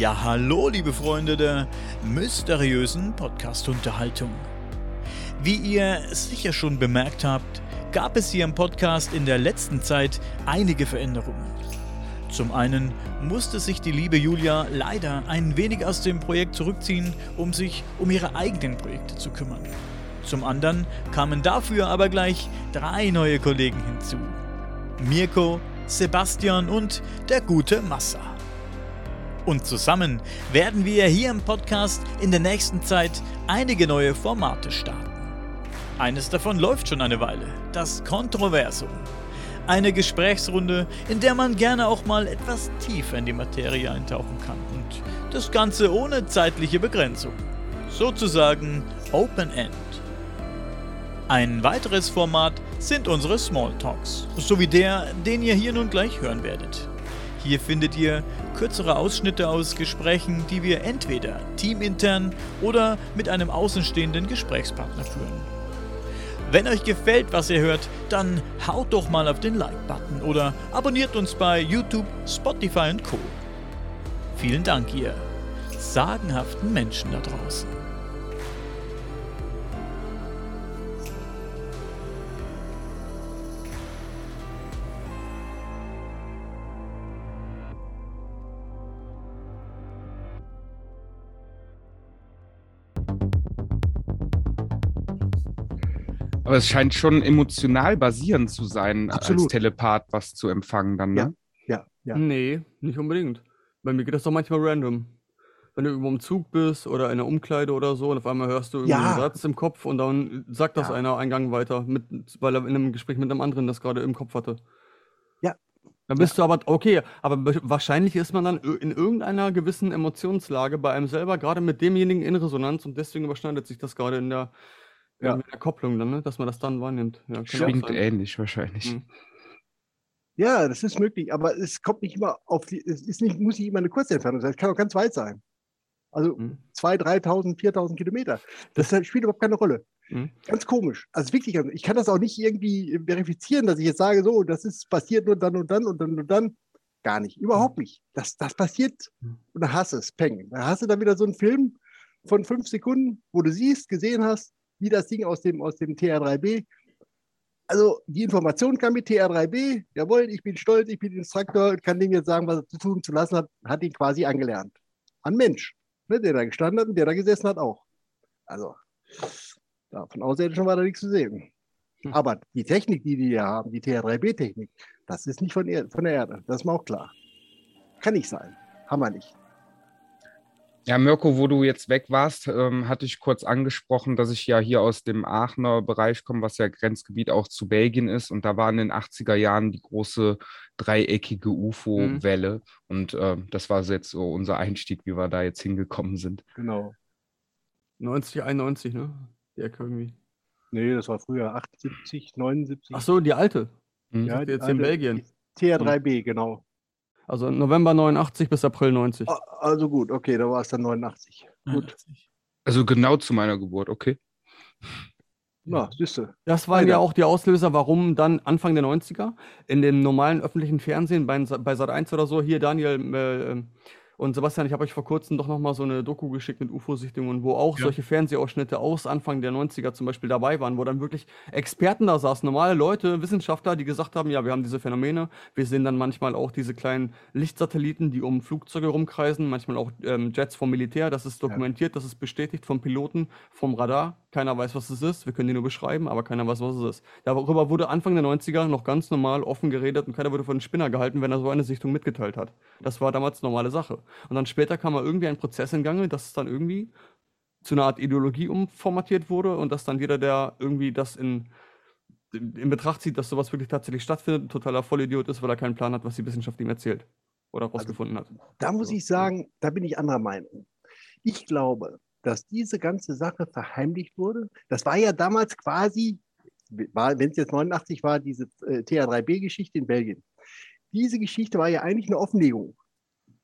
Ja, hallo, liebe Freunde der mysteriösen Podcast-Unterhaltung. Wie ihr sicher schon bemerkt habt, gab es hier im Podcast in der letzten Zeit einige Veränderungen. Zum einen musste sich die liebe Julia leider ein wenig aus dem Projekt zurückziehen, um sich um ihre eigenen Projekte zu kümmern. Zum anderen kamen dafür aber gleich drei neue Kollegen hinzu. Mirko, Sebastian und der gute Massa. Und zusammen werden wir hier im Podcast in der nächsten Zeit einige neue Formate starten. Eines davon läuft schon eine Weile, das Kontroversum. Eine Gesprächsrunde, in der man gerne auch mal etwas tiefer in die Materie eintauchen kann und das Ganze ohne zeitliche Begrenzung. Sozusagen Open End. Ein weiteres Format sind unsere Smalltalks, sowie der, den ihr hier nun gleich hören werdet. Hier findet ihr kürzere Ausschnitte aus Gesprächen, die wir entweder teamintern oder mit einem außenstehenden Gesprächspartner führen. Wenn euch gefällt, was ihr hört, dann haut doch mal auf den Like-Button oder abonniert uns bei YouTube, Spotify und Co. Vielen Dank, ihr sagenhaften Menschen da draußen. Aber es scheint schon emotional basierend zu sein, Absolut. als Telepath was zu empfangen dann, ne? Ja, ja. Nee, nicht unbedingt. Bei mir geht das doch manchmal random. Wenn du irgendwo im Zug bist oder in der Umkleide oder so und auf einmal hörst du irgendwie Ja. einen Satz im Kopf und dann sagt das Ja. einer einen Gang weiter, mit, weil er in einem Gespräch mit einem anderen das gerade im Kopf hatte. Ja. Dann bist du aber, okay, aber be- wahrscheinlich ist man dann in irgendeiner gewissen Emotionslage bei einem selber, gerade mit demjenigen in Resonanz und deswegen überschneidet sich das gerade in der, Ja. in der Kopplung dann, ne? dass man das dann wahrnimmt. Ja, Schwingt ähnlich wahrscheinlich. Mhm. Ja, das ist möglich, aber es kommt nicht immer auf die, es ist nicht, muss nicht immer eine kurze Entfernung sein, es kann auch ganz weit sein. Also Mhm. 2.000, 3.000, 4.000 Kilometer. Das spielt überhaupt keine Rolle. Mhm. Ganz komisch. Also wirklich, ganz- ich kann das auch nicht irgendwie verifizieren, dass ich jetzt sage, so, das ist passiert nur dann und dann und dann und dann. Gar nicht, überhaupt nicht. Das, das passiert Mhm. und dann hast du es, peng. Da hast du dann wieder so einen Film von fünf Sekunden, wo du siehst, gesehen hast, wie das Ding aus dem, aus dem TR3B. Also die Information kam mit TR3B, jawohl, ich bin stolz, ich bin Instruktor, kann dem jetzt sagen, was er zu tun zu lassen hat, hat ihn quasi angelernt. An Mensch, ne, der da gestanden hat und der da gesessen hat auch. Also, da von Außerirdischen war da nichts zu sehen. Hm. Aber die Technik, die die hier haben, die TR3B-Technik, das ist nicht von, er von der Erde. Das ist mir auch klar. Kann nicht sein. Haben wir nicht. Ja, Mirko, wo du jetzt weg warst, ähm, hatte ich kurz angesprochen, dass ich ja hier aus dem Aachener Bereich komme, was ja Grenzgebiet auch zu Belgien ist. Und da war in den 80er Jahren die große dreieckige UFO-Welle. Und ähm, das war jetzt so unser Einstieg, wie wir da jetzt hingekommen sind. Genau. 90, 91, ne? Die Ecke irgendwie. Nee, das war früher 78, 79. Ach so, die alte. Hm? Ja, jetzt in alle- Belgien. TR3B, genau. Also November 89 bis April 90. Ah, Also gut, okay, da war es dann 89. Gut. Also genau zu meiner Geburt, okay. Na, siehst du. Das waren Weiter. ja auch die Auslöser, warum dann Anfang der 90er in dem normalen öffentlichen Fernsehen bei, bei Sat1 oder so, hier Daniel äh, ähm, und Sebastian, ich habe euch vor kurzem doch nochmal so eine Doku geschickt mit UFO-Sichtungen, wo auch Ja. solche Fernsehausschnitte aus Anfang der 90er zum Beispiel dabei waren, wo dann wirklich Experten da saßen, normale Leute, Wissenschaftler, die gesagt haben, ja, wir haben diese Phänomene, wir sehen dann manchmal auch diese kleinen Lichtsatelliten, die um Flugzeuge rumkreisen, manchmal auch ähm, Jets vom Militär, das ist dokumentiert, das ist bestätigt vom Piloten, vom Radar, keiner weiß, was es ist, wir können die nur beschreiben, aber keiner weiß, was es ist. Darüber wurde Anfang der 90er noch ganz normal offen geredet und keiner wurde von den Spinner gehalten, wenn er so eine Sichtung mitgeteilt hat. Das war damals normale Sache. Und dann später kam mal irgendwie ein Prozess in Gange, dass es dann irgendwie zu einer Art Ideologie umformatiert wurde und dass dann jeder, der irgendwie das in, in Betracht zieht, dass sowas wirklich tatsächlich stattfindet, ein totaler Vollidiot ist, weil er keinen Plan hat, was die Wissenschaft ihm erzählt oder rausgefunden hat. Da muss ich sagen, da bin ich anderer Meinung. Ich glaube, dass diese ganze Sache verheimlicht wurde. Das war ja damals quasi, wenn es jetzt 89 war, diese äh, TH3B-Geschichte in Belgien. Diese Geschichte war ja eigentlich eine Offenlegung.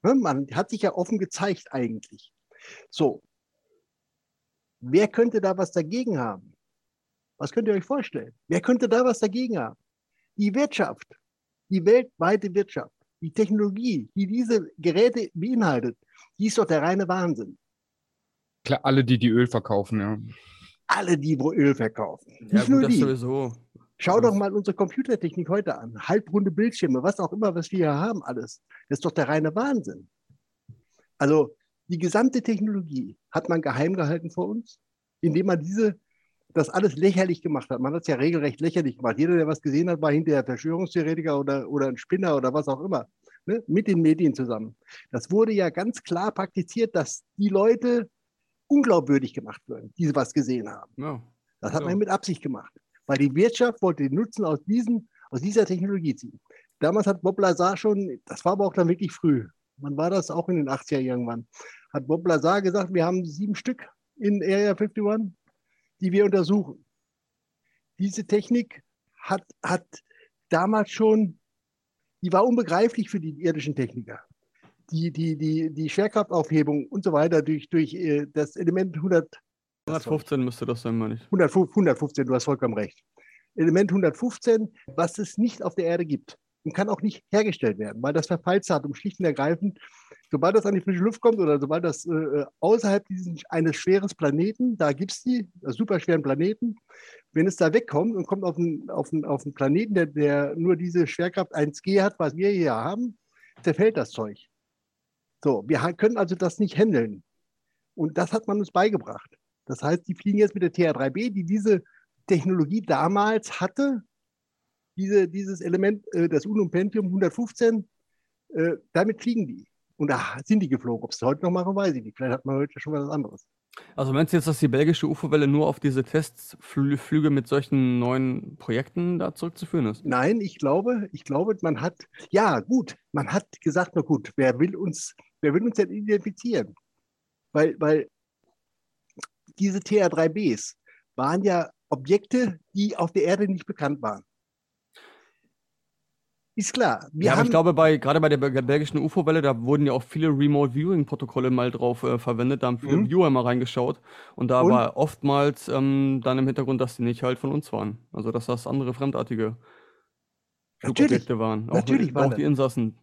Ne? Man hat sich ja offen gezeigt eigentlich. So. Wer könnte da was dagegen haben? Was könnt ihr euch vorstellen? Wer könnte da was dagegen haben? Die Wirtschaft, die weltweite Wirtschaft, die Technologie, die diese Geräte beinhaltet, die ist doch der reine Wahnsinn. Klar, alle, die die Öl verkaufen, ja. Alle, die wo Öl verkaufen. Ja, Nicht gut, nur das die. sowieso. Schau doch mal unsere Computertechnik heute an. Halbrunde Bildschirme, was auch immer, was wir hier haben, alles. Das ist doch der reine Wahnsinn. Also die gesamte Technologie hat man geheim gehalten vor uns, indem man diese, das alles lächerlich gemacht hat. Man hat es ja regelrecht lächerlich gemacht. Jeder, der was gesehen hat, war hinterher Verschwörungstheoretiker oder, oder ein Spinner oder was auch immer. Ne? Mit den Medien zusammen. Das wurde ja ganz klar praktiziert, dass die Leute unglaubwürdig gemacht würden, die was gesehen haben. Ja. Das hat Ja. man mit Absicht gemacht, weil die Wirtschaft wollte den Nutzen aus, diesen, aus dieser Technologie ziehen. Damals hat Bob Lazar schon, das war aber auch dann wirklich früh, wann war das auch in den 80er irgendwann, hat Bob Lazar gesagt, wir haben sieben Stück in Area 51, die wir untersuchen. Diese Technik hat, hat damals schon, die war unbegreiflich für die irdischen Techniker. Die, die, die, die Schwerkraftaufhebung und so weiter durch, durch äh, das Element 100, 115 müsste das sein, meine ich. 105 115, du hast vollkommen recht. Element 115, was es nicht auf der Erde gibt und kann auch nicht hergestellt werden, weil das Verfallsdatum schlicht und ergreifend, sobald das an die frische Luft kommt oder sobald das äh, außerhalb dieses, eines schweres Planeten, da gibt es die, also superschweren Planeten, wenn es da wegkommt und kommt auf einen, auf einen, auf einen Planeten, der, der nur diese Schwerkraft 1G hat, was wir hier haben, zerfällt das Zeug. So, wir können also das nicht handeln. Und das hat man uns beigebracht. Das heißt, die fliegen jetzt mit der TH3B, die diese Technologie damals hatte, diese, dieses Element, äh, das Unum Pentium 115, äh, damit fliegen die. Und da sind die geflogen. Ob es heute noch machen, weiß ich nicht. Vielleicht hat man heute schon was anderes. Also meinst du jetzt, dass die belgische UFO-Welle nur auf diese Testflüge mit solchen neuen Projekten da zurückzuführen ist? Nein, ich glaube, ich glaube, man hat, ja, gut, man hat gesagt, na gut, wer will uns, wer will uns denn identifizieren? Weil, weil diese TR3Bs waren ja Objekte, die auf der Erde nicht bekannt waren. Ist klar. Wir ja, aber ich glaube, bei, gerade bei der bel- belgischen UFO-Welle, da wurden ja auch viele Remote-Viewing-Protokolle mal drauf äh, verwendet. Da haben viele Mhm. Viewer mal reingeschaut. Und da Und? war oftmals ähm, dann im Hintergrund, dass die nicht halt von uns waren. Also, dass das andere fremdartige. Flugobjekte waren. Auch, Natürlich waren auch die Insassen.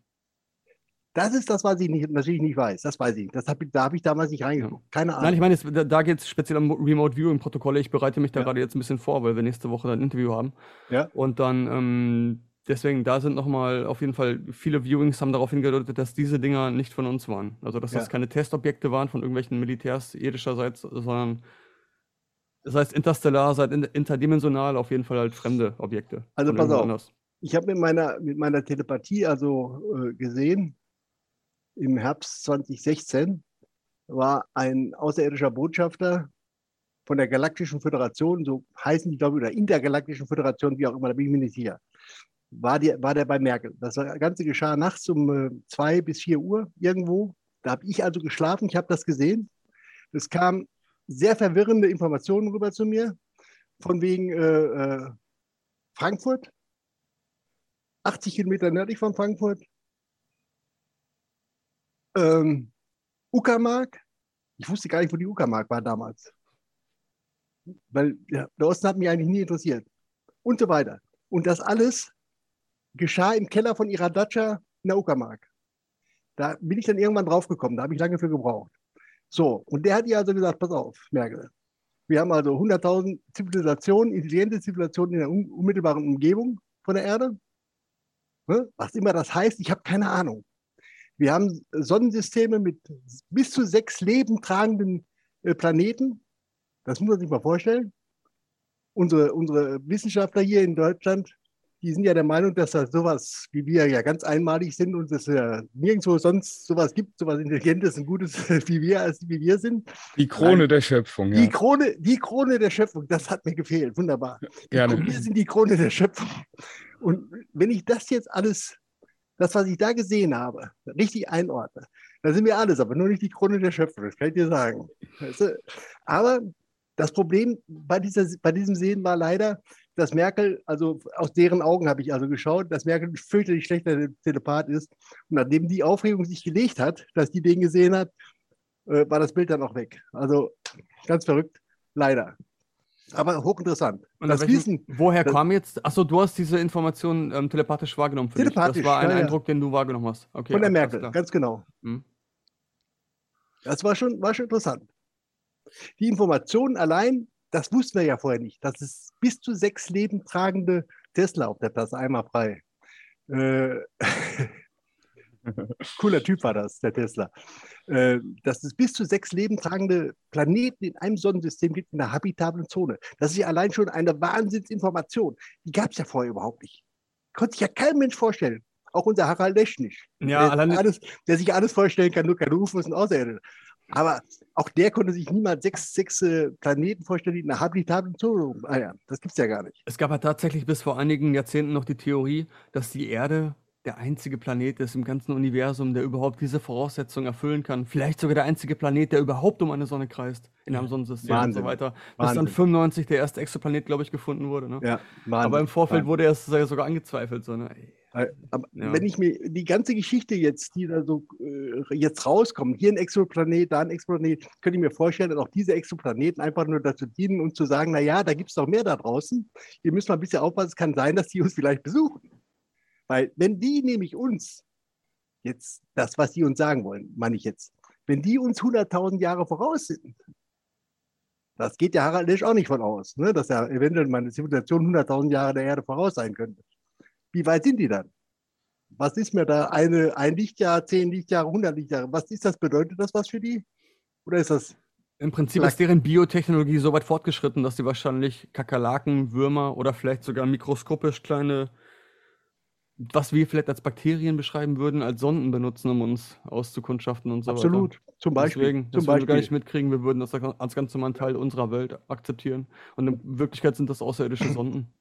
Das ist das, was ich nicht, natürlich nicht weiß. Das weiß ich. Das hab, da habe ich damals nicht reingeguckt. Keine Ahnung. Nein, ich meine, jetzt, da, da geht es speziell um Remote-Viewing-Protokolle. Ich bereite mich da Ja. gerade jetzt ein bisschen vor, weil wir nächste Woche dann ein Interview haben. Ja. Und dann, ähm, deswegen, da sind nochmal auf jeden Fall viele Viewings haben darauf hingedeutet, dass diese Dinger nicht von uns waren. Also, dass das Ja. keine Testobjekte waren von irgendwelchen Militärs irdischerseits, sondern das heißt interstellar, seit in, interdimensional auf jeden Fall halt fremde Objekte. Also pass auf. anders. Ich habe mit meiner, mit meiner Telepathie also äh, gesehen, im Herbst 2016 war ein außerirdischer Botschafter von der Galaktischen Föderation, so heißen die, glaube ich, oder Intergalaktischen Föderation, wie auch immer, da bin ich mir nicht sicher. War, die, war der bei Merkel. Das Ganze geschah nachts um äh, zwei bis vier Uhr irgendwo. Da habe ich also geschlafen, ich habe das gesehen. Es kamen sehr verwirrende Informationen rüber zu mir, von wegen äh, äh, Frankfurt, 80 Kilometer nördlich von Frankfurt. Ähm, Uckermark. Ich wusste gar nicht, wo die Uckermark war damals. Weil ja, der Osten hat mich eigentlich nie interessiert. Und so weiter. Und das alles geschah im Keller von ihrer Dacia in der Uckermark. Da bin ich dann irgendwann draufgekommen. Da habe ich lange für gebraucht. So, und der hat ihr also gesagt, pass auf, Merkel. Wir haben also 100.000 Zivilisationen, intelligente Zivilisationen in der un unmittelbaren Umgebung von der Erde. Was immer das heißt, ich habe keine Ahnung. Wir haben Sonnensysteme mit bis zu sechs lebentragenden äh, Planeten. Das muss man sich mal vorstellen. Unsere, unsere Wissenschaftler hier in Deutschland, die sind ja der Meinung, dass das sowas wie wir ja ganz einmalig sind und es ja nirgendwo sonst sowas gibt, sowas Intelligentes und Gutes wie wir, als wie wir sind. Die Krone Nein. der Schöpfung, Die ja. Krone, die Krone der Schöpfung, das hat mir gefehlt. Wunderbar. Gerne. Und wir sind die Krone der Schöpfung. Und wenn ich das jetzt alles, das, was ich da gesehen habe, richtig einordne, dann sind wir alles, aber nur nicht die Krone der Schöpfung, das kann ich dir sagen. Weißt du? Aber das Problem bei, dieser, bei diesem Sehen war leider, dass Merkel, also aus deren Augen habe ich also geschaut, dass Merkel fürchterlich schlechter Telepath ist. Und nachdem die Aufregung sich gelegt hat, dass die den gesehen hat, äh, war das Bild dann auch weg. Also ganz verrückt, leider. Aber hochinteressant. Und das aus welchem- Wissen, Woher kam jetzt? Achso, du hast diese Information ähm, telepathisch wahrgenommen für dich. Telepathisch, Das war ein ja. Eindruck, den du wahrgenommen hast. Okay, von der Merkel, ganz genau. Hm. Das war schon, war schon interessant. Die Informationen allein, das wussten wir ja vorher nicht, dass es bis zu sechs lebentragende Tesla auf der Klasse einmal frei. Äh, cooler Typ war das, der Tesla. Äh, dass es bis zu sechs lebentragende Planeten in einem Sonnensystem gibt in einer habitablen Zone. Das ist ja allein schon eine Wahnsinnsinformation. Die gab es ja vorher überhaupt nicht. Konnte sich ja kein Mensch vorstellen. Auch unser Harald Lesch nicht. Ja, der, alles, der sich alles vorstellen kann, nur keine UFOs und Außerirdische. Aber auch der konnte sich niemals sechs, sechs äh, Planeten vorstellen, die in einer habitablen Zone. Ah ja, das gibt es ja gar nicht. Es gab ja tatsächlich bis vor einigen Jahrzehnten noch die Theorie, dass die Erde der einzige Planet ist im ganzen Universum, der überhaupt diese Voraussetzungen erfüllen kann. Vielleicht sogar der einzige Planet, der überhaupt um eine Sonne kreist in einem Sonnensystem Wahnsinn. und so weiter. Bis Wahnsinn. dann 95 der erste Exoplanet, glaube ich, gefunden wurde. Ne? Ja, Aber im Vorfeld wurde es sogar angezweifelt. So, ne? Aber Ja. wenn ich mir die ganze Geschichte jetzt, die da so äh, jetzt rauskommt, hier ein Exoplanet, da ein Exoplanet, könnte ich mir vorstellen, dass auch diese Exoplaneten einfach nur dazu dienen, uns zu sagen, naja, da gibt es noch mehr da draußen. Hier müssen wir ein bisschen aufpassen, es kann sein, dass die uns vielleicht besuchen. Weil wenn die nämlich uns, jetzt das, was die uns sagen wollen, meine ich jetzt, wenn die uns 100.000 Jahre voraus sind, das geht ja Harald Lesch auch nicht von aus, ne, dass ja eventuell meine Zivilisation 100.000 Jahre der Erde voraus sein könnte. Wie weit sind die dann? Was ist mir da eine, ein Lichtjahr, zehn Lichtjahre, 100 Lichtjahre? Was ist das? Bedeutet das was für die? Oder ist das? Im Prinzip ist deren Biotechnologie so weit fortgeschritten, dass sie wahrscheinlich Kakerlaken, Würmer oder vielleicht sogar mikroskopisch kleine, was wir vielleicht als Bakterien beschreiben würden, als Sonden benutzen, um uns auszukundschaften und so weiter. Absolut. Zum Beispiel. Deswegen, zum das würden wir gar Beispiel. nicht mitkriegen, wir würden das als ganz normalen Teil unserer Welt akzeptieren. Und in Wirklichkeit sind das außerirdische Sonden.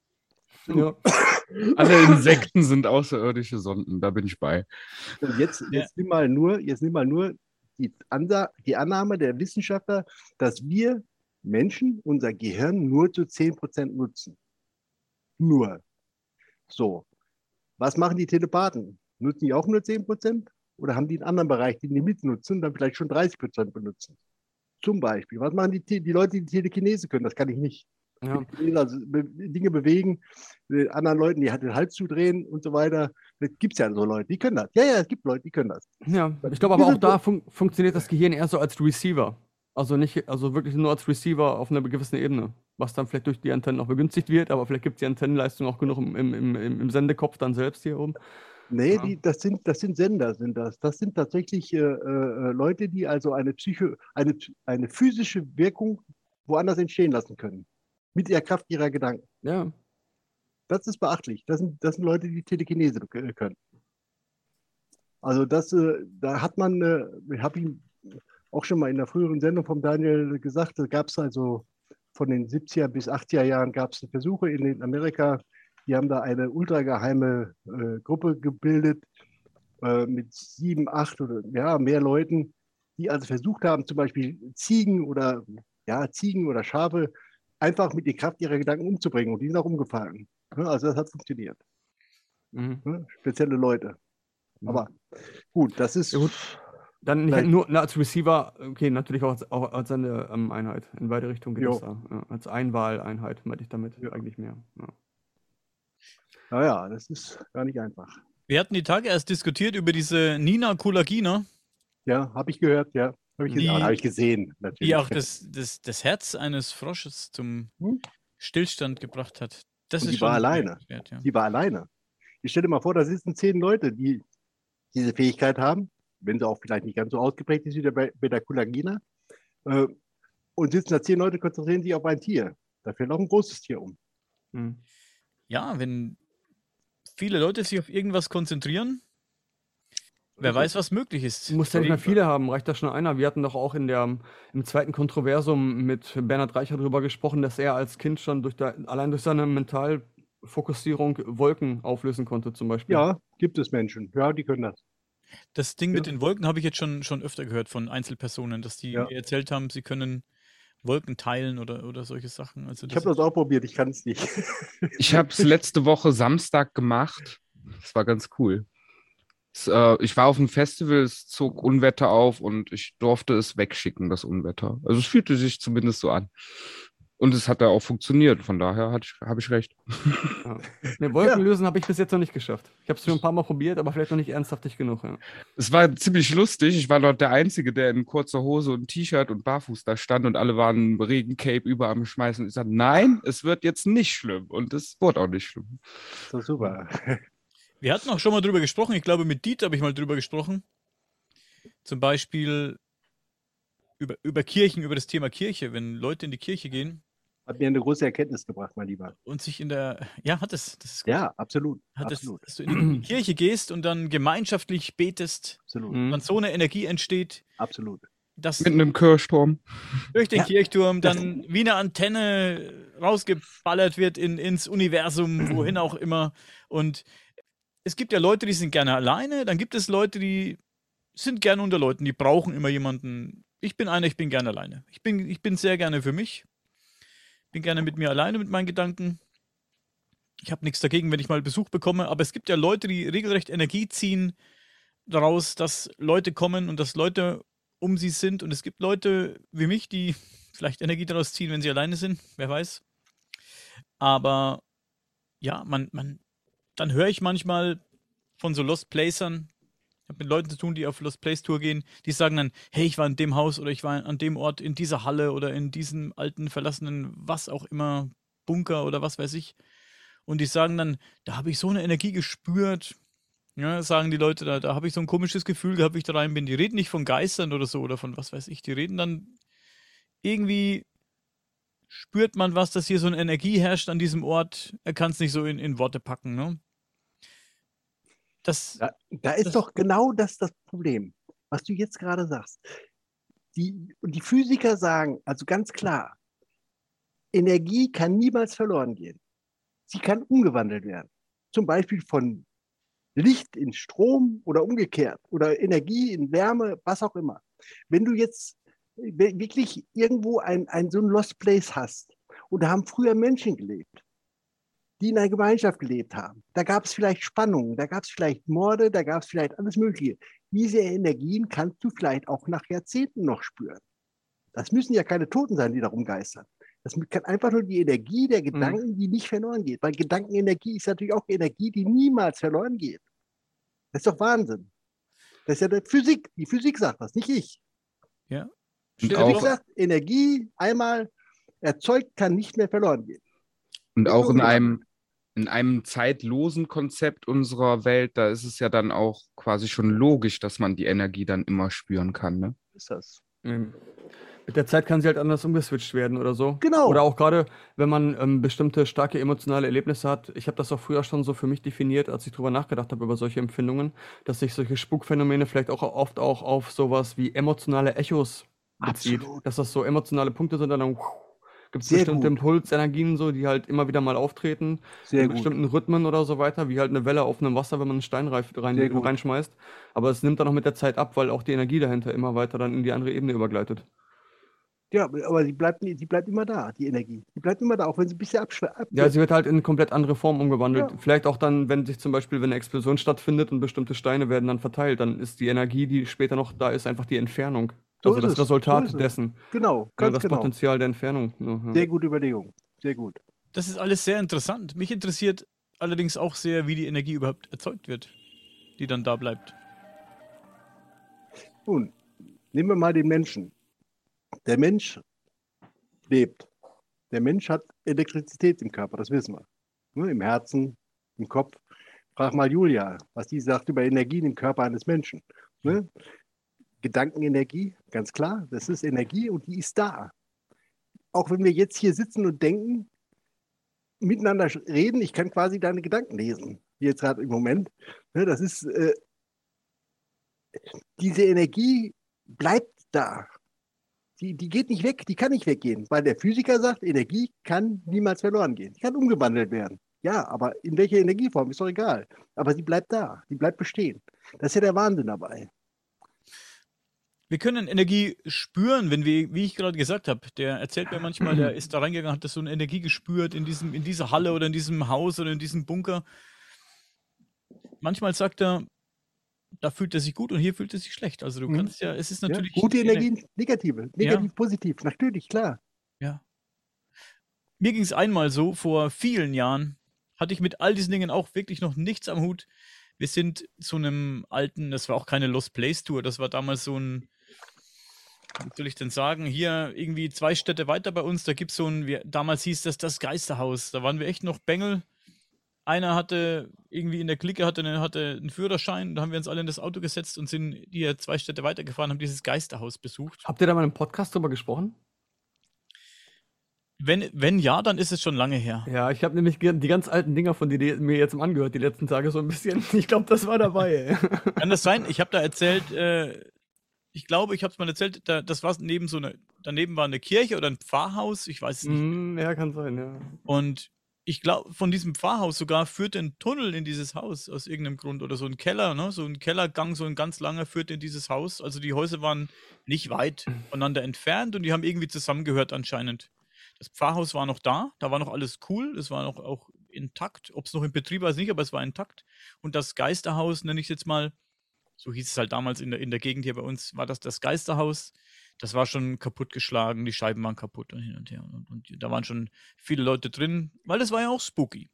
Ja. Alle Insekten sind außerirdische Sonden, da bin ich bei. Und jetzt, Ja. jetzt nimm mal nur, jetzt nimm mal nur die, Ansa die Annahme der Wissenschaftler, dass wir Menschen unser Gehirn nur zu 10% nutzen. Nur. So. Was machen die Telepathen? Nutzen die auch nur 10%? Oder haben die einen anderen Bereich, den die mitnutzen und dann vielleicht schon 30% benutzen? Zum Beispiel. Was machen die, die Leute, die Telekinese können? Das kann ich nicht. Ja. Also Dinge bewegen, äh, anderen Leuten die den Hals zudrehen und so weiter. Das gibt es ja so Leute, die können das. Ja, ja, es gibt Leute, die können das. Ja, ich glaube aber auch da fun funktioniert das Gehirn eher so als Receiver. Also nicht, also wirklich nur als Receiver auf einer gewissen Ebene. Was dann vielleicht durch die Antennen auch begünstigt wird, aber vielleicht gibt es die Antennenleistung auch genug im, im, im, im Sendekopf dann selbst hier oben. Nee, Ja. die, das, sind, das sind Sender, sind das. Das sind tatsächlich äh, äh, Leute, die also eine, Psycho, eine, eine physische Wirkung woanders entstehen lassen können. Mit der Kraft ihrer Gedanken. Ja, Das ist beachtlich. Das sind, das sind Leute, die Telekinese k- können. Also das, äh, da hat man, äh, ich habe ihn auch schon mal in der früheren Sendung vom Daniel gesagt, da gab es also von den 70er bis 80er Jahren gab es Versuche in den Amerika, die haben da eine ultrageheime äh, Gruppe gebildet äh, mit sieben, acht oder ja, mehr Leuten, die also versucht haben, zum Beispiel Ziegen oder ja, Ziegen oder Schafe einfach mit der Kraft ihrer Gedanken umzubringen und die sind auch umgefallen. Ja, Also das hat funktioniert. mhm. Ne? Spezielle Leute. Aber gut, das ist Ja, gut. Dann nicht nur na, als Receiver, okay, natürlich auch als, auch als eine ähm, Einheit. In beide Richtungen geht Jo. es da. Ja, als Einwahleinheit meinte ich damit Ja. eigentlich mehr. Ja. naja, das ist gar nicht einfach. Wir hatten die Tage erst diskutiert über diese Nina Kulagina, Ja, habe ich gehört, ja. Habe ich, hab ich gesehen, natürlich. die auch das, das, das Herz eines Frosches zum Hm? Stillstand gebracht hat. Das Und ist die war alleine. bemerkenswert, Ja. Die war alleine. Ich stelle mal vor, da sitzen zehn Leute, die diese Fähigkeit haben, wenn sie auch vielleicht nicht ganz so ausgeprägt ist wie der Be- Beta-Kulagina, äh, und sitzen da zehn Leute, konzentrieren sich auf ein Tier. Da fällt auch ein großes Tier um. Mhm. ja, wenn viele Leute sich auf irgendwas konzentrieren, wer weiß, was möglich ist. Du musst ja nicht mehr viele haben, reicht da schon einer. Wir hatten doch auch in der, im zweiten Kontroversum mit Bernhard Reicher darüber gesprochen, dass er als Kind schon durch da, allein durch seine Mentalfokussierung Wolken auflösen konnte, zum Beispiel. Ja, gibt es Menschen. Ja, die können das. Das Ding mit Ja. den Wolken habe ich jetzt schon, schon öfter gehört von Einzelpersonen, dass die Ja. mir erzählt haben, sie können Wolken teilen oder, oder solche Sachen. Also Ich habe das auch probiert, ich kann es nicht. Ich habe es letzte Woche Samstag gemacht. Das war ganz cool. Es, äh, ich war auf einem Festival, es zog Unwetter auf und ich durfte es wegschicken, das Unwetter. Also es fühlte sich zumindest so an. Und es hat da auch funktioniert. Von daher habe ich recht. Ja. Ne, Wolken lösen habe ich bis jetzt noch nicht geschafft. Ich habe es schon ein paar Mal probiert, aber vielleicht noch nicht ernsthaftig genug. Ja. Es war ziemlich lustig. Ich war dort der Einzige, der in kurzer Hose und T-Shirt und barfuß da stand und alle waren Regencape über am Schmeißen. Ich sagte, nein, es wird jetzt nicht schlimm. Und es wurde auch nicht schlimm. So super. Wir hatten auch schon mal drüber gesprochen. Ich glaube, mit Diet habe ich mal drüber gesprochen. Zum Beispiel über, über Kirchen, über das Thema Kirche. Wenn Leute in die Kirche gehen, hat mir eine große Erkenntnis gebracht, mein Lieber. Und sich in der, ja, hat es. Das ist ja, absolut. Hat absolut. Es, dass du in die Kirche gehst und dann gemeinschaftlich betest. Absolut. Und so eine Energie entsteht. Absolut. Dass Mit einem Kirchturm. Durch den ja. Kirchturm dann wie eine Antenne rausgeballert wird in, ins Universum, wohin auch immer. Und es gibt ja Leute, die sind gerne alleine. Dann gibt es Leute, die sind gerne unter Leuten, die brauchen immer jemanden. Ich bin einer, ich bin gerne alleine. Ich bin, ich bin sehr gerne für mich bin gerne mit mir alleine mit meinen Gedanken. Ich habe nichts dagegen, wenn ich mal Besuch bekomme, aber es gibt ja Leute, die regelrecht Energie ziehen daraus, dass Leute kommen und dass Leute um sie sind. Und es gibt Leute wie mich, die vielleicht Energie daraus ziehen, wenn sie alleine sind, wer weiß. Aber ja, man, man, dann höre ich manchmal von so Lost Placern, habe mit Leuten zu tun, die auf Lost Place Tour gehen, die sagen dann, hey, ich war in dem Haus oder ich war an dem Ort, in dieser Halle oder in diesem alten, verlassenen, was auch immer, Bunker oder was weiß ich. Und die sagen dann, da habe ich so eine Energie gespürt. Ja, sagen die Leute, da, da habe ich so ein komisches Gefühl gehabt, wie ich da rein bin. Die reden nicht von Geistern oder so oder von was weiß ich. Die reden dann irgendwie spürt man was, dass hier so eine Energie herrscht an diesem Ort. Er kann es nicht so in, in Worte packen. Ne? Das, da, da ist das, doch genau das das Problem, was du jetzt gerade sagst. Die, und die Physiker sagen, also ganz klar, Energie kann niemals verloren gehen. Sie kann umgewandelt werden. Zum Beispiel von Licht in Strom oder umgekehrt oder Energie in Wärme, was auch immer. Wenn du jetzt wirklich irgendwo ein, ein so ein Lost Place hast und da haben früher Menschen gelebt, die in einer Gemeinschaft gelebt haben. Da gab es vielleicht Spannungen, da gab es vielleicht Morde, da gab es vielleicht alles Mögliche. Diese Energien kannst du vielleicht auch nach Jahrzehnten noch spüren. Das müssen ja keine Toten sein, die da rumgeistern. Das kann einfach nur die Energie der mhm. Gedanken, mhm. die nicht verloren geht. Weil Gedankenenergie ist natürlich auch Energie, die niemals verloren geht. Das ist doch Wahnsinn. Das ist ja die Physik. Die Physik sagt das, nicht ich. Ja. Die Physik sagt, Energie einmal erzeugt, kann nicht mehr verloren gehen. Und auch in einem, in einem zeitlosen Konzept unserer Welt, da ist es ja dann auch quasi schon logisch, dass man die Energie dann immer spüren kann. Ne? Ist das? Mhm. Mit der Zeit kann sie halt anders umgeswitcht werden oder so. Genau. Oder auch gerade, wenn man ähm, bestimmte starke emotionale Erlebnisse hat. Ich habe das auch früher schon so für mich definiert, als ich drüber nachgedacht habe über solche Empfindungen, dass sich solche Spukphänomene vielleicht auch oft auch auf sowas wie emotionale Echos bezieht. Absolut. Dass das so emotionale Punkte sind, dann Gibt es bestimmte gut. Impulsenergien, so, die halt immer wieder mal auftreten, Sehr in gut. bestimmten Rhythmen oder so weiter, wie halt eine Welle auf einem Wasser, wenn man einen Stein rein, reinschmeißt. Aber es nimmt dann auch mit der Zeit ab, weil auch die Energie dahinter immer weiter dann in die andere Ebene übergleitet. Ja, aber sie bleibt, sie bleibt immer da, die Energie. Die bleibt immer da, auch wenn sie ein bisschen abschwächt. Ja, sie wird halt in eine komplett andere Form umgewandelt. Ja. Vielleicht auch dann, wenn sich zum Beispiel, wenn eine Explosion stattfindet und bestimmte Steine werden dann verteilt, dann ist die Energie, die später noch da ist, einfach die Entfernung. So also das Resultat so dessen. Genau, ganz ja, das genau. Potenzial der Entfernung. Ja. Sehr gute Überlegung. Sehr gut. Das ist alles sehr interessant. Mich interessiert allerdings auch sehr, wie die Energie überhaupt erzeugt wird, die dann da bleibt. Nun, nehmen wir mal den Menschen. Der Mensch lebt. Der Mensch hat Elektrizität im Körper, das wissen wir. Ne, Im Herzen, im Kopf. Frag mal Julia, was die sagt über Energien im Körper eines Menschen. Ne? Gedankenenergie, ganz klar, das ist Energie und die ist da. Auch wenn wir jetzt hier sitzen und denken, miteinander reden, ich kann quasi deine Gedanken lesen, jetzt gerade im Moment. Ne, das ist, äh, diese Energie bleibt da. Die, die geht nicht weg, die kann nicht weggehen, weil der Physiker sagt, Energie kann niemals verloren gehen. Die kann umgewandelt werden. Ja, aber in welcher Energieform ist doch egal. Aber sie bleibt da, die bleibt bestehen. Das ist ja der Wahnsinn dabei. Wir können Energie spüren, wenn wir, wie ich gerade gesagt habe, der erzählt mir manchmal, der ist da reingegangen, hat das so eine Energie gespürt in, diesem, in dieser Halle oder in diesem Haus oder in diesem Bunker. Manchmal sagt er, da fühlt er sich gut und hier fühlt er sich schlecht. Also du mhm. kannst ja, es ist natürlich. Ja, gute Energien, negative, negativ, ja. positiv, natürlich, klar. Ja. mir ging es einmal so, vor vielen Jahren hatte ich mit all diesen Dingen auch wirklich noch nichts am Hut. Wir sind zu einem alten, das war auch keine Lost Place Tour, das war damals so ein, wie soll ich denn sagen, hier irgendwie zwei Städte weiter bei uns, da gibt es so ein, wir, damals hieß das das Geisterhaus. Da waren wir echt noch Bengel. Einer hatte irgendwie in der Clique hatte, eine, hatte einen Führerschein, da haben wir uns alle in das Auto gesetzt und sind hier zwei Städte weitergefahren, haben dieses Geisterhaus besucht. Habt ihr da mal im Podcast drüber gesprochen? Wenn, wenn ja, dann ist es schon lange her. Ja, ich habe nämlich die ganz alten Dinger von dir mir jetzt mal angehört, die letzten Tage so ein bisschen. Ich glaube, das war dabei. Kann das sein? Ich habe da erzählt, äh, ich glaube, ich habe es mal erzählt, da, das war neben so eine, daneben war eine Kirche oder ein Pfarrhaus, ich weiß es nicht. Mm, ja, kann sein, ja. Und ich glaube, von diesem Pfarrhaus sogar führt ein Tunnel in dieses Haus aus irgendeinem Grund oder so ein Keller, ne? So ein Kellergang, so ein ganz langer führt in dieses Haus. Also die Häuser waren nicht weit voneinander entfernt und die haben irgendwie zusammengehört anscheinend. Das Pfarrhaus war noch da, da war noch alles cool, es war noch auch intakt, ob es noch in Betrieb war, ist nicht, aber es war intakt. Und das Geisterhaus, nenne ich es jetzt mal, so hieß es halt damals in der, in der Gegend hier bei uns, war das das Geisterhaus. Das war schon kaputtgeschlagen, die Scheiben waren kaputt und hin und her. Und, und da waren schon viele Leute drin, weil das war ja auch spooky.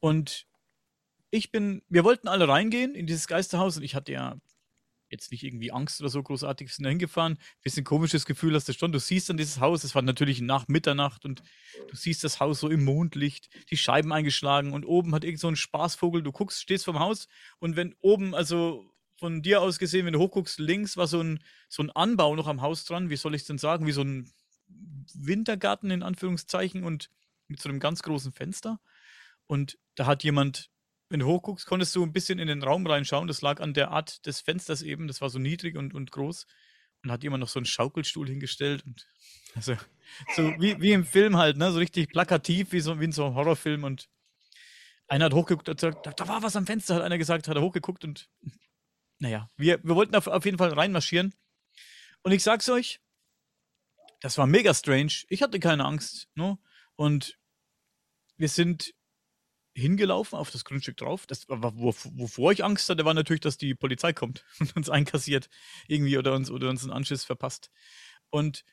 Und ich bin, wir wollten alle reingehen in dieses Geisterhaus und ich hatte ja jetzt nicht irgendwie Angst oder so großartig, wir sind da hingefahren. Bisschen komisches Gefühl hast du schon. Du siehst dann dieses Haus, es war natürlich nach Mitternacht und du siehst das Haus so im Mondlicht, die Scheiben eingeschlagen und oben hat irgend so ein Spaßvogel. Du guckst, stehst vom Haus und wenn oben, also von dir aus gesehen, wenn du hochguckst, links war so ein, so ein Anbau noch am Haus dran, wie soll ich es denn sagen, wie so ein Wintergarten in Anführungszeichen und mit so einem ganz großen Fenster. Und da hat jemand wenn du hochguckst, konntest du ein bisschen in den Raum reinschauen. Das lag an der Art des Fensters eben. Das war so niedrig und, und groß. Und hat jemand noch so einen Schaukelstuhl hingestellt. Und also, so wie, wie im Film halt, ne? So richtig plakativ, wie, so, wie in so einem Horrorfilm. Und einer hat hochgeguckt und gesagt, da war was am Fenster, hat einer gesagt, hat er hochgeguckt und naja, wir, wir wollten auf, auf jeden Fall reinmarschieren. Und ich sag's euch, das war mega strange. Ich hatte keine Angst. Ne? Und wir sind hingelaufen auf das Grundstück drauf. Das, wovor ich Angst hatte, war natürlich, dass die Polizei kommt und uns einkassiert irgendwie oder uns, oder uns einen Anschiss verpasst. Und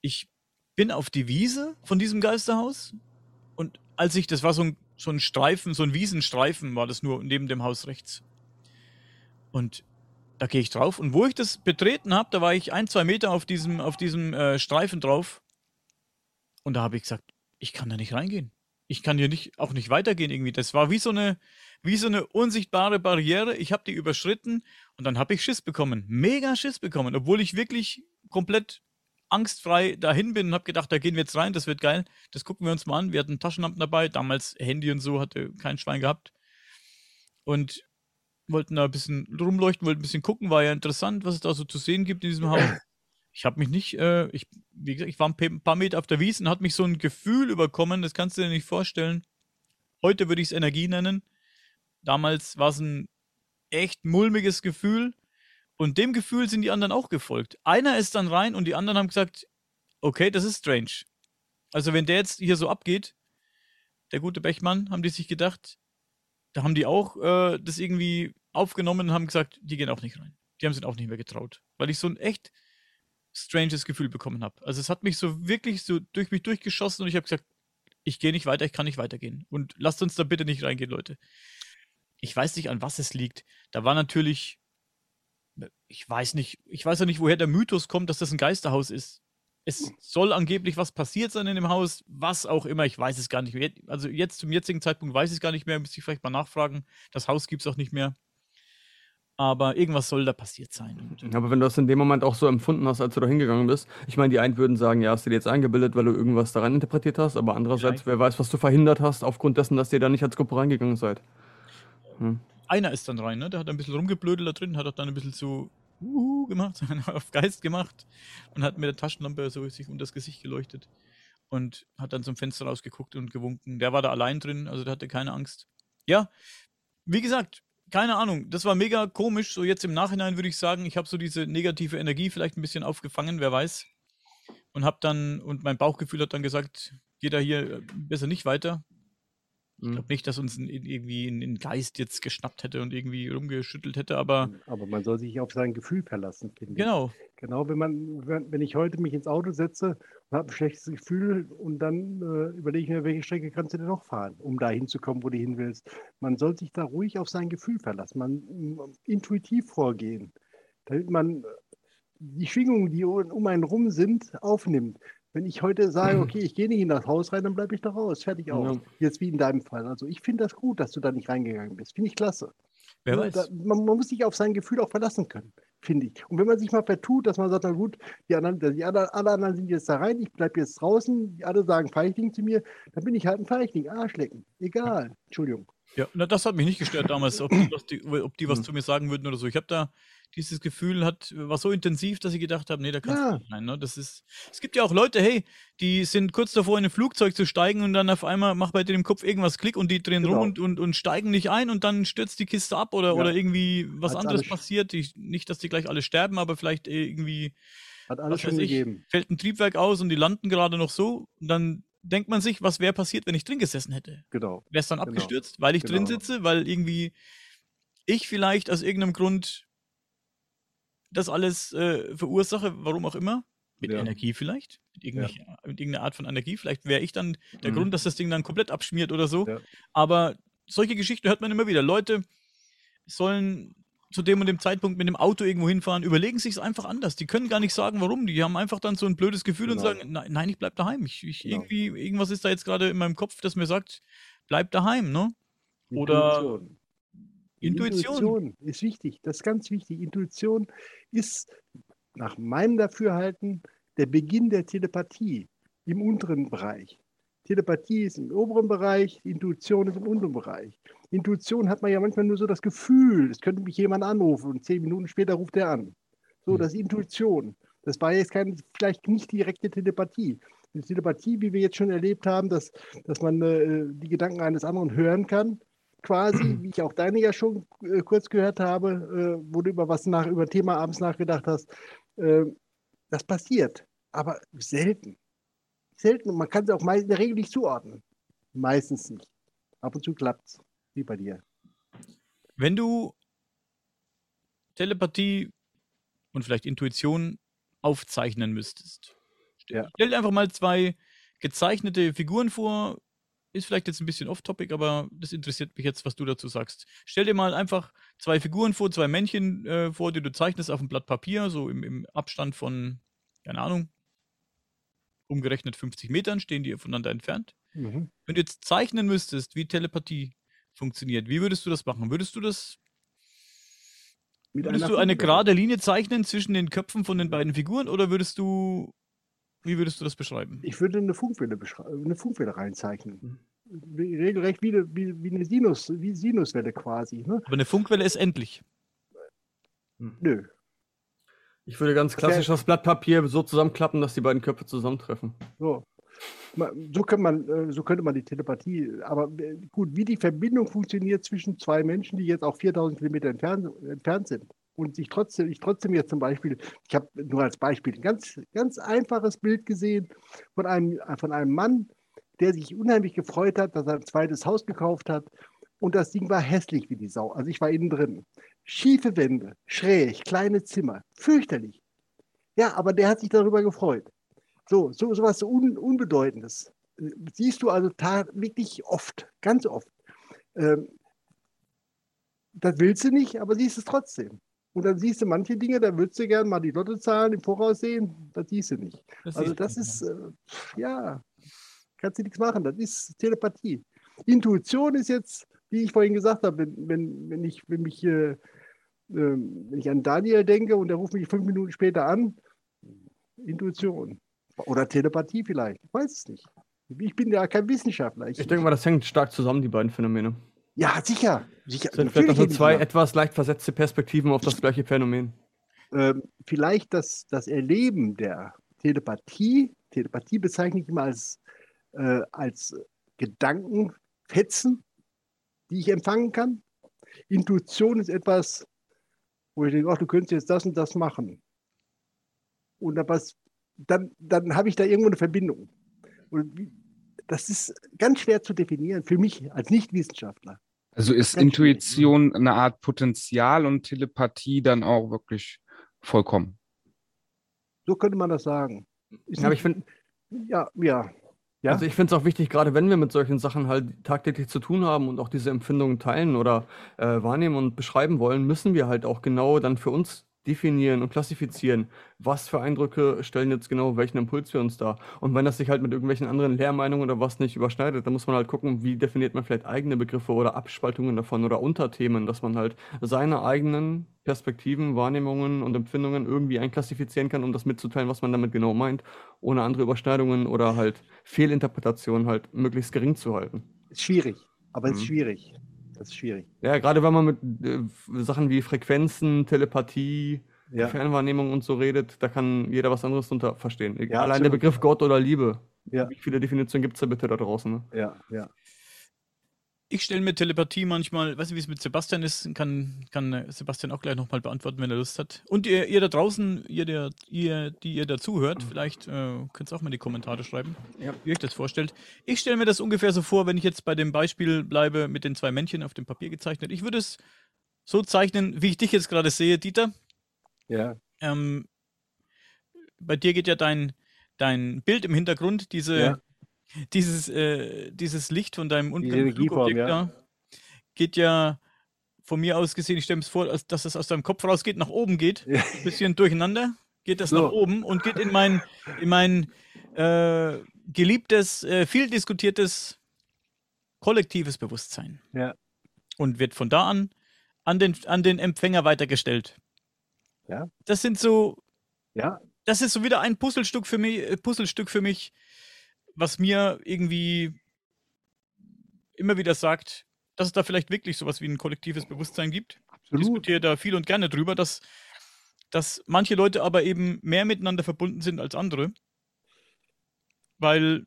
ich bin auf die Wiese von diesem Geisterhaus und als ich, das war so ein, so ein Streifen, so ein Wiesenstreifen war das nur neben dem Haus rechts. Und da gehe ich drauf und wo ich das betreten habe, da war ich ein, zwei Meter auf diesem, auf diesem äh, Streifen drauf und da habe ich gesagt, ich kann da nicht reingehen ich kann hier nicht, auch nicht weitergehen irgendwie. Das war wie so eine, wie so eine unsichtbare Barriere. Ich habe die überschritten und dann habe ich Schiss bekommen. Mega Schiss bekommen, obwohl ich wirklich komplett angstfrei dahin bin und habe gedacht, da gehen wir jetzt rein, das wird geil. Das gucken wir uns mal an. Wir hatten Taschenlampen dabei, damals Handy und so, hatte kein Schwein gehabt. Und wollten da ein bisschen rumleuchten, wollten ein bisschen gucken, war ja interessant, was es da so zu sehen gibt in diesem Haus ich habe mich nicht, äh, ich, wie gesagt, ich war ein paar Meter auf der Wiese und hat mich so ein Gefühl überkommen, das kannst du dir nicht vorstellen. Heute würde ich es Energie nennen. Damals war es ein echt mulmiges Gefühl. Und dem Gefühl sind die anderen auch gefolgt. Einer ist dann rein und die anderen haben gesagt, okay, das ist strange. Also wenn der jetzt hier so abgeht, der gute Bechmann, haben die sich gedacht, da haben die auch äh, das irgendwie aufgenommen und haben gesagt, die gehen auch nicht rein. Die haben sich auch nicht mehr getraut. Weil ich so ein echt stranges Gefühl bekommen habe. Also es hat mich so wirklich so durch mich durchgeschossen und ich habe gesagt, ich gehe nicht weiter, ich kann nicht weitergehen. Und lasst uns da bitte nicht reingehen, Leute. Ich weiß nicht, an was es liegt. Da war natürlich, ich weiß nicht, ich weiß ja nicht, woher der Mythos kommt, dass das ein Geisterhaus ist. Es soll angeblich was passiert sein in dem Haus, was auch immer, ich weiß es gar nicht mehr. Also jetzt zum jetzigen Zeitpunkt weiß ich es gar nicht mehr, müsste ich vielleicht mal nachfragen. Das Haus gibt es auch nicht mehr aber irgendwas soll da passiert sein. Aber wenn du das in dem Moment auch so empfunden hast, als du da hingegangen bist, ich meine, die einen würden sagen, ja, hast du dir jetzt eingebildet, weil du irgendwas daran interpretiert hast, aber andererseits, Vielleicht. wer weiß, was du verhindert hast, aufgrund dessen, dass ihr da nicht als Gruppe reingegangen seid. Hm. Einer ist dann rein, ne? Der hat ein bisschen rumgeblödelt da drin, hat auch dann ein bisschen so uh, gemacht, auf Geist gemacht und hat mit der Taschenlampe so sich um das Gesicht geleuchtet und hat dann zum Fenster rausgeguckt und gewunken. Der war da allein drin, also der hatte keine Angst. Ja, wie gesagt, keine Ahnung, das war mega komisch. So jetzt im Nachhinein würde ich sagen, ich habe so diese negative Energie vielleicht ein bisschen aufgefangen, wer weiß. Und habe dann, und mein Bauchgefühl hat dann gesagt, geh da hier äh, besser nicht weiter. Ich glaube nicht, dass uns ein, irgendwie ein, Geist jetzt geschnappt hätte und irgendwie rumgeschüttelt hätte, aber. Aber man soll sich auf sein Gefühl verlassen, finde genau. ich. Genau. Genau, wenn man, wenn, wenn ich heute mich ins Auto setze und habe ein schlechtes Gefühl und dann äh, überlege ich mir, welche Strecke kannst du denn noch fahren, um da hinzukommen, wo du hin willst. Man soll sich da ruhig auf sein Gefühl verlassen, man intuitiv vorgehen, damit man die Schwingungen, die um einen rum sind, aufnimmt. Wenn ich heute sage, okay, ich gehe nicht in das Haus rein, dann bleibe ich da raus. Fertig aus. Ja. Jetzt wie in deinem Fall. Also ich finde das gut, dass du da nicht reingegangen bist. Finde ich klasse. Wer weiß. Da, man, man, muss sich auf sein Gefühl auch verlassen können, finde ich. Und wenn man sich mal vertut, dass man sagt, na gut, die anderen, die anderen, alle anderen sind jetzt da rein, ich bleibe jetzt draußen, die alle sagen Feichling zu mir, dann bin ich halt ein Feichling, Arschlecken. Egal. Entschuldigung. Ja, na, das hat mich nicht gestört damals, ob die, was, die, ob die was hm. zu mir sagen würden oder so. Ich habe da dieses Gefühl hat, war so intensiv, dass ich gedacht habe, nee, da kannst ja. du nicht rein. Ne? Das ist, es gibt ja auch Leute, hey, die sind kurz davor, in ein Flugzeug zu steigen und dann auf einmal macht bei denen im Kopf irgendwas Klick und die drehen genau. rum und, und, und, steigen nicht ein und dann stürzt die Kiste ab oder, ja. oder irgendwie was Hat's anderes passiert. Die, nicht, dass die gleich alle sterben, aber vielleicht irgendwie hat alles schon ich, gegeben. Fällt ein Triebwerk aus und die landen gerade noch so. Und dann denkt man sich, was wäre passiert, wenn ich drin gesessen hätte? Genau. Wäre es dann genau. abgestürzt, weil ich genau. drin sitze, weil irgendwie ich vielleicht aus irgendeinem Grund das alles äh, verursache, warum auch immer. Mit ja. Energie vielleicht, mit, ja. mit, irgendeiner Art von Energie. Vielleicht wäre ich dann der mhm. Grund, dass das Ding dann komplett abschmiert oder so. Ja. Aber solche Geschichten hört man immer wieder. Leute sollen zu dem und dem Zeitpunkt mit dem Auto irgendwo hinfahren, überlegen sich es einfach anders. Die können gar nicht sagen, warum. Die haben einfach dann so ein blödes Gefühl genau. und sagen, nein, nein, ich bleib daheim. Ich, ich genau. irgendwie, irgendwas ist da jetzt gerade in meinem Kopf, das mir sagt, bleib daheim, ne? Oder Intuition. Intuition ist wichtig, das ist ganz wichtig. Intuition ist nach meinem Dafürhalten der Beginn der Telepathie im unteren Bereich. Telepathie ist im oberen Bereich, Intuition ist im unteren Bereich. Intuition hat man ja manchmal nur so das Gefühl, es könnte mich jemand anrufen und zehn Minuten später ruft er an. So, hm. das ist Intuition. Das war jetzt kein, vielleicht nicht direkte Telepathie. Die Telepathie, wie wir jetzt schon erlebt haben, dass, dass man äh, die Gedanken eines anderen hören kann, quasi, wie ich auch deine ja schon äh, kurz gehört habe, äh, wo du über was nach, über Thema abends nachgedacht hast. Äh, das passiert, aber selten. Selten und man kann es auch in der Regel nicht zuordnen. Meistens nicht. Ab und zu klappt es, wie bei dir. Wenn du Telepathie und vielleicht Intuition aufzeichnen müsstest, ja. stell dir einfach mal zwei gezeichnete Figuren vor, ist vielleicht jetzt ein bisschen off-topic, aber das interessiert mich jetzt, was du dazu sagst. Stell dir mal einfach zwei Figuren vor, zwei Männchen äh, vor, die du zeichnest auf ein Blatt Papier, so im, im Abstand von, keine Ahnung, umgerechnet 50 Metern, stehen die voneinander entfernt. Mhm. Wenn du jetzt zeichnen müsstest, wie Telepathie funktioniert, wie würdest du das machen? Würdest du das mit würdest du eine gerade Linie zeichnen zwischen den Köpfen von den beiden Figuren oder würdest du wie würdest du das beschreiben? Ich würde eine Funkwelle, eine Funkwelle reinzeichnen. Mhm. Regelrecht wie eine, wie, wie eine Sinus, wie Sinuswelle quasi. Ne? Aber eine Funkwelle ist endlich. Hm. Nö. Ich würde ganz klassisch das Blatt Papier so zusammenklappen, dass die beiden Köpfe zusammentreffen. So. So, kann man, äh, so könnte man die Telepathie, aber äh, gut, wie die Verbindung funktioniert zwischen zwei Menschen, die jetzt auch 4000 Kilometer entfernt, entfernt sind, und ich trotzdem, ich trotzdem jetzt zum Beispiel, ich habe nur als Beispiel ein ganz, ganz einfaches Bild gesehen von einem, von einem Mann, der sich unheimlich gefreut hat, dass er ein zweites Haus gekauft hat. Und das Ding war hässlich wie die Sau. Also ich war innen drin. Schiefe Wände, schräg, kleine Zimmer, fürchterlich. Ja, aber der hat sich darüber gefreut. So, so so un, Unbedeutendes. Siehst du also wirklich oft, ganz oft. Ähm, das willst du nicht, aber siehst es trotzdem. Und dann siehst du manche Dinge, da würdest du gerne mal die Lottozahlen im Voraus sehen, das siehst du nicht. Das also das ist, äh, ja, kannst du nichts machen, das ist Telepathie. Intuition ist jetzt, wie ich vorhin gesagt habe, wenn, wenn, wenn ich, wenn mich, äh, äh, wenn ich an Daniel denke und der ruft mich fünf Minuten später an, Intuition. Oder Telepathie vielleicht, ich weiß es nicht. Ich bin ja kein Wissenschaftler. Ich, ich denke mal, das hängt stark zusammen, die beiden Phänomene. Ja, sicher. sicher. Das sind vielleicht also zwei etwas leicht versetzte Perspektiven auf das gleiche Phänomen. Ähm, vielleicht das, das Erleben der Telepathie, Telepathie bezeichne ich immer als, äh, als Gedankenfetzen, die ich empfangen kann. Intuition ist etwas, wo ich denke, ach, du könntest jetzt das und das machen. Und dann, dann, dann habe ich da irgendwo eine Verbindung. Und das ist ganz schwer zu definieren für mich als Nichtwissenschaftler. Also ist Ganz schwierig, Intuition eine Art Potenzial und Telepathie dann auch wirklich vollkommen? So könnte man das sagen. Ist Ja, aber ich finde, ja, ja. Ja, Also ich finde es auch wichtig, gerade wenn wir mit solchen Sachen halt tagtäglich zu tun haben und auch diese Empfindungen teilen oder äh, wahrnehmen und beschreiben wollen, müssen wir halt auch genau dann für uns definieren und klassifizieren, was für Eindrücke stellen jetzt genau welchen Impuls für uns dar. Und wenn das sich halt mit irgendwelchen anderen Lehrmeinungen oder was nicht überschneidet, dann muss man halt gucken, wie definiert man vielleicht eigene Begriffe oder Abspaltungen davon oder Unterthemen, dass man halt seine eigenen Perspektiven, Wahrnehmungen und Empfindungen irgendwie einklassifizieren kann, um das mitzuteilen, was man damit genau meint, ohne andere Überschneidungen oder halt Fehlinterpretationen halt möglichst gering zu halten. ist schwierig. Aber es ist Mhm. schwierig. Das ist schwierig. Ja, gerade wenn man mit äh, Sachen wie Frequenzen, Telepathie, Ja. Fernwahrnehmung und so redet, da kann jeder was anderes drunter verstehen. Ja, Allein der absolut. Begriff Gott oder Liebe. Ja. Wie viele Definitionen gibt es da bitte da draußen? Ne? Ja, ja. Ich stelle mir Telepathie manchmal, weiß nicht, wie es mit Sebastian ist, kann, kann Sebastian auch gleich nochmal beantworten, wenn er Lust hat. Und ihr, ihr da draußen, ihr, der, ihr die ihr dazuhört, vielleicht äh, könnt ihr auch mal in die Kommentare schreiben, Ja. wie ihr euch das vorstellt. Ich stelle mir das ungefähr so vor, wenn ich jetzt bei dem Beispiel bleibe mit den zwei Männchen auf dem Papier gezeichnet. Ich würde es so zeichnen, wie ich dich jetzt gerade sehe, Dieter. Ja, Ähm, bei dir geht ja dein, dein Bild im Hintergrund, diese, Ja. Dieses, äh, dieses Licht von deinem Flugobjekt ja. da, geht ja von mir aus gesehen, ich stelle mir es vor, dass es aus deinem Kopf rausgeht, nach oben geht, ein bisschen durcheinander, geht das So. nach oben und geht in mein, in mein äh, geliebtes, äh, viel diskutiertes kollektives Bewusstsein. Ja. Und wird von da an an den, an den Empfänger weitergestellt. Ja. Das sind so, ja, das ist so wieder ein Puzzlestück für mich, äh, Puzzlestück für mich, was mir irgendwie immer wieder sagt, dass es da vielleicht wirklich sowas wie ein kollektives Bewusstsein gibt. Ich absolut. diskutiere da viel und gerne drüber, dass, dass manche Leute aber eben mehr miteinander verbunden sind als andere. Weil,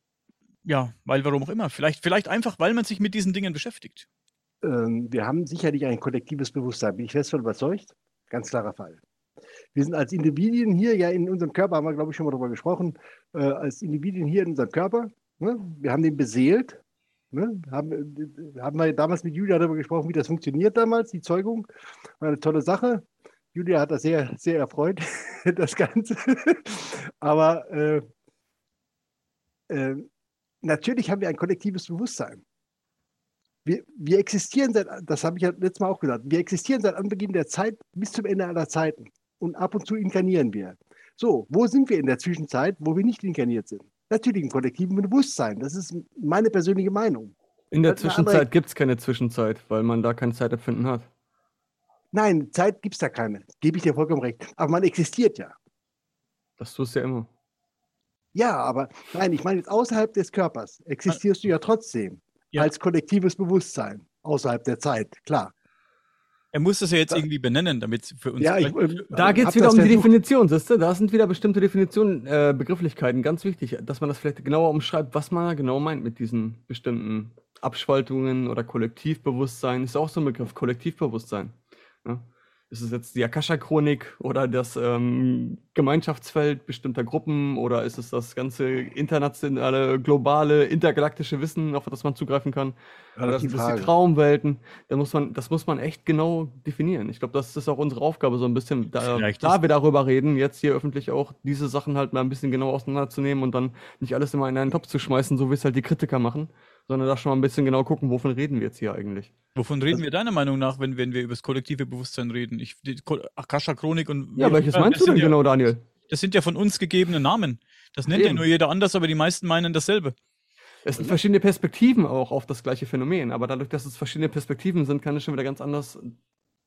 ja, weil warum auch immer. Vielleicht, vielleicht einfach, weil man sich mit diesen Dingen beschäftigt. Ähm, wir haben sicherlich ein kollektives Bewusstsein, bin ich fest von überzeugt. Ganz klarer Fall. Wir sind als Individuen hier, ja in unserem Körper, haben wir, glaube ich, schon mal darüber gesprochen, äh, als Individuen hier in unserem Körper. Ne? Wir haben den beseelt. Ne? Haben, äh, haben wir damals mit Julia darüber gesprochen, wie das funktioniert damals, die Zeugung. War eine tolle Sache. Julia hat das sehr, sehr erfreut, das Ganze. Aber äh, äh, natürlich haben wir ein kollektives Bewusstsein. Wir, wir existieren seit, das habe ich ja letztes Mal auch gesagt, wir existieren seit Anbeginn der Zeit bis zum Ende aller Zeiten. Und ab und zu inkarnieren wir. So, wo sind wir in der Zwischenzeit, wo wir nicht inkarniert sind? Natürlich im kollektiven Bewusstsein. Das ist meine persönliche Meinung. In der andere- Zwischenzeit gibt es keine Zwischenzeit, weil man da kein Zeitempfinden hat. Nein, Zeit gibt es da keine. Gebe ich dir vollkommen recht. Aber man existiert ja. Das tust du ja immer. Ja, aber nein, ich meine jetzt außerhalb des Körpers existierst du ja trotzdem Ja. als kollektives Bewusstsein. Außerhalb der Zeit, klar. Er muss das ja jetzt Da- irgendwie benennen, damit es für uns. Ja, ich, ähm, Da geht hab es wieder um die. Definition, siehst du? Da sind wieder bestimmte Definitionen, äh, Begrifflichkeiten, ganz wichtig, dass man das vielleicht genauer umschreibt, was man genau meint mit diesen bestimmten Abspaltungen oder Kollektivbewusstsein. Ist auch so ein Begriff, Kollektivbewusstsein. Ja? Ist es jetzt die Akasha-Chronik oder das ähm, Gemeinschaftsfeld bestimmter Gruppen oder ist es das ganze internationale, globale, intergalaktische Wissen, auf das man zugreifen kann? Ja, Oder sind die. Traumwelten? Da muss man, das muss man echt genau definieren. Ich glaube, das ist auch unsere Aufgabe, so ein bisschen, da, da wir darüber reden, jetzt hier öffentlich auch diese Sachen halt mal ein bisschen genau auseinanderzunehmen und dann nicht alles immer in einen Topf zu schmeißen, so wie es halt die Kritiker machen, sondern da schon mal ein bisschen genau gucken, wovon reden wir jetzt hier eigentlich. Wovon reden wir deiner Meinung nach, wenn, wenn wir über das kollektive Bewusstsein reden? Ich, die Ko- Akasha-Chronik und. Ja, welches meinst das du denn ja, genau, Daniel? Das sind ja von uns gegebene Namen. Das nennt ja Eben. nur jeder anders, aber die meisten meinen dasselbe. Es sind verschiedene Perspektiven auch auf das gleiche Phänomen, aber dadurch, dass es verschiedene Perspektiven sind, kann es schon wieder ganz anders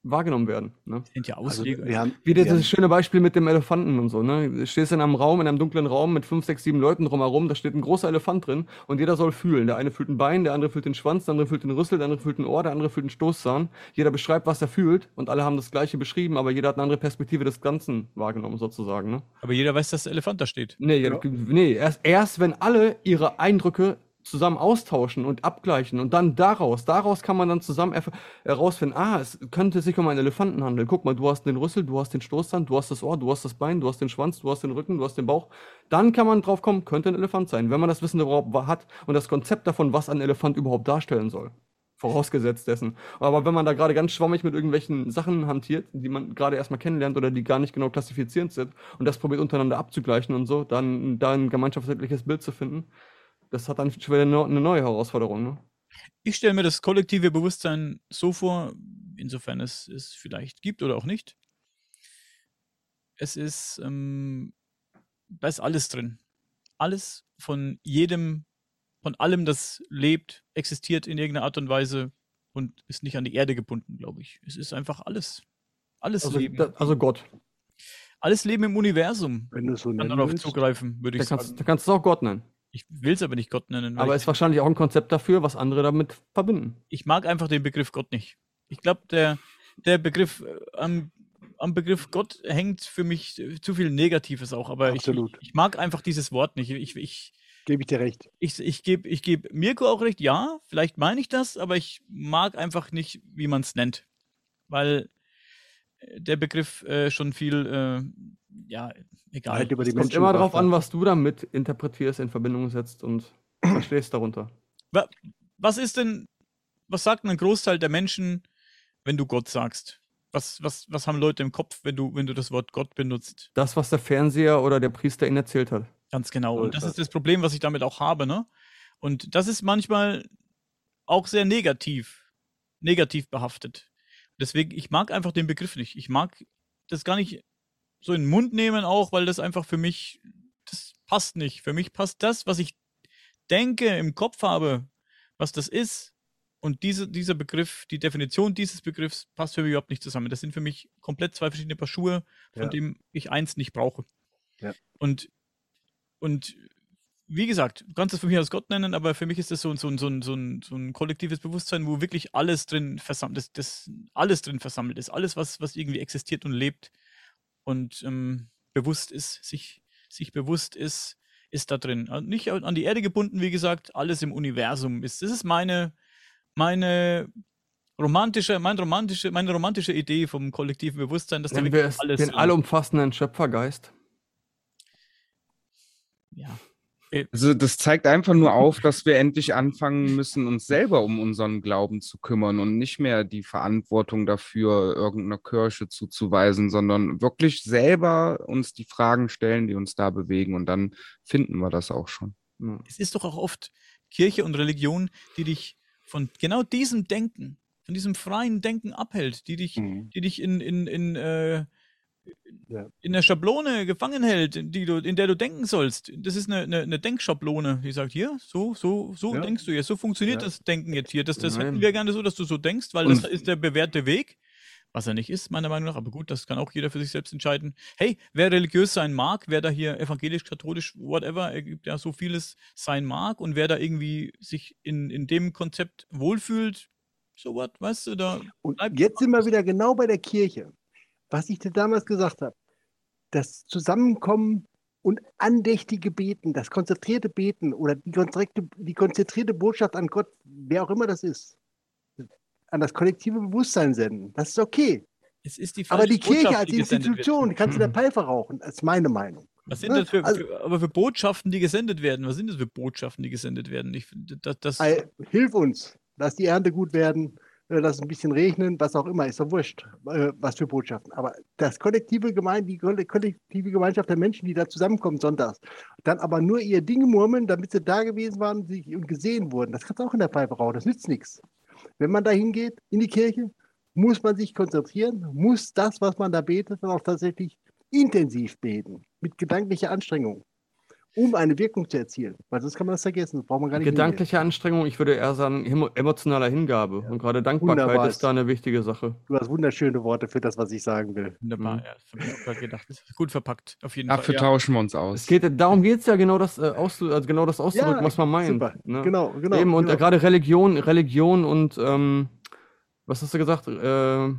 wahrgenommen werden. Ne? Das sind ja Also, Ausleger. wir haben, Wie wir dieses schöne Beispiel mit dem Elefanten und so, ne? Du stehst in einem Raum, in einem dunklen Raum mit fünf, sechs, sieben Leuten drumherum, da steht ein großer Elefant drin und jeder soll fühlen. Der eine fühlt ein Bein, der andere fühlt den Schwanz, der andere fühlt den Rüssel, der andere fühlt ein Ohr, der andere fühlt einen Stoßzahn. Jeder beschreibt, was er fühlt und alle haben das gleiche beschrieben, aber jeder hat eine andere Perspektive des Ganzen wahrgenommen, sozusagen, ne? Aber jeder weiß, dass der Elefant da steht. Nee, Ja. nee erst, erst wenn alle ihre Eindrücke zusammen austauschen und abgleichen und dann daraus, daraus kann man dann zusammen herausfinden, ah, es könnte sich um einen Elefanten handeln. Guck mal, du hast den Rüssel, du hast den Stoßzahn, du hast das Ohr, du hast das Bein, du hast den Schwanz, du hast den Rücken, du hast den Bauch. Dann kann man drauf kommen, könnte ein Elefant sein, wenn man das Wissen überhaupt hat und das Konzept davon, was ein Elefant überhaupt darstellen soll. Vorausgesetzt dessen. Aber wenn man da gerade ganz schwammig mit irgendwelchen Sachen hantiert, die man gerade erstmal kennenlernt oder die gar nicht genau klassifizierend sind und das probiert untereinander abzugleichen und so, dann da ein gemeinschaftliches Bild zu finden, das hat dann schon wieder eine neue Herausforderung. Ne? Ich stelle mir das kollektive Bewusstsein so vor, insofern es es vielleicht gibt oder auch nicht. Es ist, ähm, da ist alles drin. Alles von jedem von allem, das lebt, existiert in irgendeiner Art und Weise und ist nicht an die Erde gebunden, glaube ich. Es ist einfach alles. Alles also, Leben. Da, also Gott. Alles Leben im Universum. Wenn du so kann darauf zugreifen, würde ich da kannst, sagen. Da kannst du es auch Gott nennen. Ich will es aber nicht Gott nennen. Aber es ist wahrscheinlich auch ein Konzept dafür, was andere damit verbinden. Ich mag einfach den Begriff Gott nicht. Ich glaube, der, der Begriff äh, am, am Begriff Gott hängt für mich zu viel Negatives auch. Aber ich, ich, ich, mag einfach dieses Wort nicht. Ich, ich, Gebe ich dir recht. Ich, ich gebe ich geb Mirko auch recht, ja, vielleicht meine ich das, aber ich mag einfach nicht, wie man es nennt. Weil äh, der Begriff äh, schon viel, äh, ja, egal. Halt über die es kommt immer darauf an, was du damit interpretierst, in Verbindung setzt und verstehst darunter. Was ist denn, was sagt ein Großteil der Menschen, wenn du Gott sagst? Was, was, was haben Leute im Kopf, wenn du, wenn du das Wort Gott benutzt? Das, was der Fernseher oder der Priester ihnen erzählt hat. Ganz genau. Und das ist das Problem, was ich damit auch habe, ne? Und das ist manchmal auch sehr negativ, negativ behaftet. Deswegen, ich mag einfach den Begriff nicht. Ich mag das gar nicht so in den Mund nehmen, auch weil das einfach für mich, das passt nicht. Für mich passt das, was ich denke, im Kopf habe, was das ist. Und diese, dieser Begriff, die Definition dieses Begriffs passt für mich überhaupt nicht zusammen. Das sind für mich komplett zwei verschiedene Paar Schuhe, von ja. dem ich eins nicht brauche. Ja. Und und wie gesagt, du kannst es für mich als Gott nennen, aber für mich ist das so, so, so, so, ein, so ein kollektives Bewusstsein, wo wirklich alles drin versammelt ist, das, alles drin versammelt ist, alles, was, was irgendwie existiert und lebt und ähm, bewusst ist, sich, sich bewusst ist, ist da drin. Also nicht an die Erde gebunden, wie gesagt, alles im Universum ist. Das ist meine, meine romantische, mein romantische, meine romantische Idee vom kollektiven Bewusstsein, dass da wirklich alles. Den allumfassenden Schöpfergeist ja. Äh, also das zeigt einfach nur auf, dass wir endlich anfangen müssen, uns selber um unseren Glauben zu kümmern und nicht mehr die Verantwortung dafür irgendeiner Kirche zuzuweisen, sondern wirklich selber uns die Fragen stellen, die uns da bewegen und dann finden wir das auch schon. Es ist doch auch oft Kirche und Religion, die dich von genau diesem Denken, von diesem freien Denken abhält, die dich, mhm. die dich in, in, in äh, ja. in der Schablone gefangen hält, die du, in der du denken sollst. Das ist eine, eine, eine Denkschablone, die sagt, hier, so, so, so ja. denkst du jetzt, so funktioniert ja. das Denken jetzt hier. Das, das hätten wir gerne so, dass du so denkst, weil Und das ist der bewährte Weg. Was er nicht ist, meiner Meinung nach, aber gut, das kann auch jeder für sich selbst entscheiden. Hey, wer religiös sein mag, wer da hier evangelisch, katholisch, whatever, er gibt ja so vieles sein mag und wer da irgendwie sich in, in dem Konzept wohlfühlt, so was, weißt du, da. Und jetzt sind wir wieder genau bei der Kirche was ich dir damals gesagt habe, das Zusammenkommen und andächtige Beten, das konzentrierte Beten oder die konzentrierte, die konzentrierte Botschaft an Gott, wer auch immer das ist, an das kollektive Bewusstsein senden. Das ist okay. Die aber die Kirche Botschaft, als Institution kannst du in der Pfeife rauchen. Das ist meine Meinung. Was sind das für, also, für, aber für Botschaften, die gesendet werden? Was sind das für Botschaften, die gesendet werden? Ich, das, das hilf uns, lass die Ernte gut werden, lass ein bisschen regnen, was auch immer, ist doch wurscht, äh, was für Botschaften. Aber das kollektive Gemein, die kollektive Gemeinschaft der Menschen, die da zusammenkommen sonntags, dann aber nur ihr Dinge murmeln, damit sie da gewesen waren und gesehen wurden, das kannst du auch in der Pfeife rauchen, das nützt nichts. Wenn man da hingeht, in die Kirche, muss man sich konzentrieren, muss das, was man da betet, dann auch tatsächlich intensiv beten, mit gedanklicher Anstrengung um eine Wirkung zu erzielen. Weil sonst kann man das vergessen. Das braucht man gar nicht Gedankliche hingehen. Anstrengung, ich würde eher sagen, emotionaler Hingabe. Ja. Und gerade Dankbarkeit Wunderbar. ist da eine wichtige Sache. Du hast wunderschöne Worte für das, was ich sagen will. Wunderbar, mhm. ja. Das habe ich auch gerade gedacht. Gut verpackt, auf jeden Dafür Fall. Dafür tauschen wir uns aus. Es geht, darum geht es ja genau das, äh, auszu, also genau das auszudrücken, ja, was man meint. Super. Ne? Genau, genau. Eben, und genau. gerade Religion, Religion und ähm, was hast du gesagt? Äh,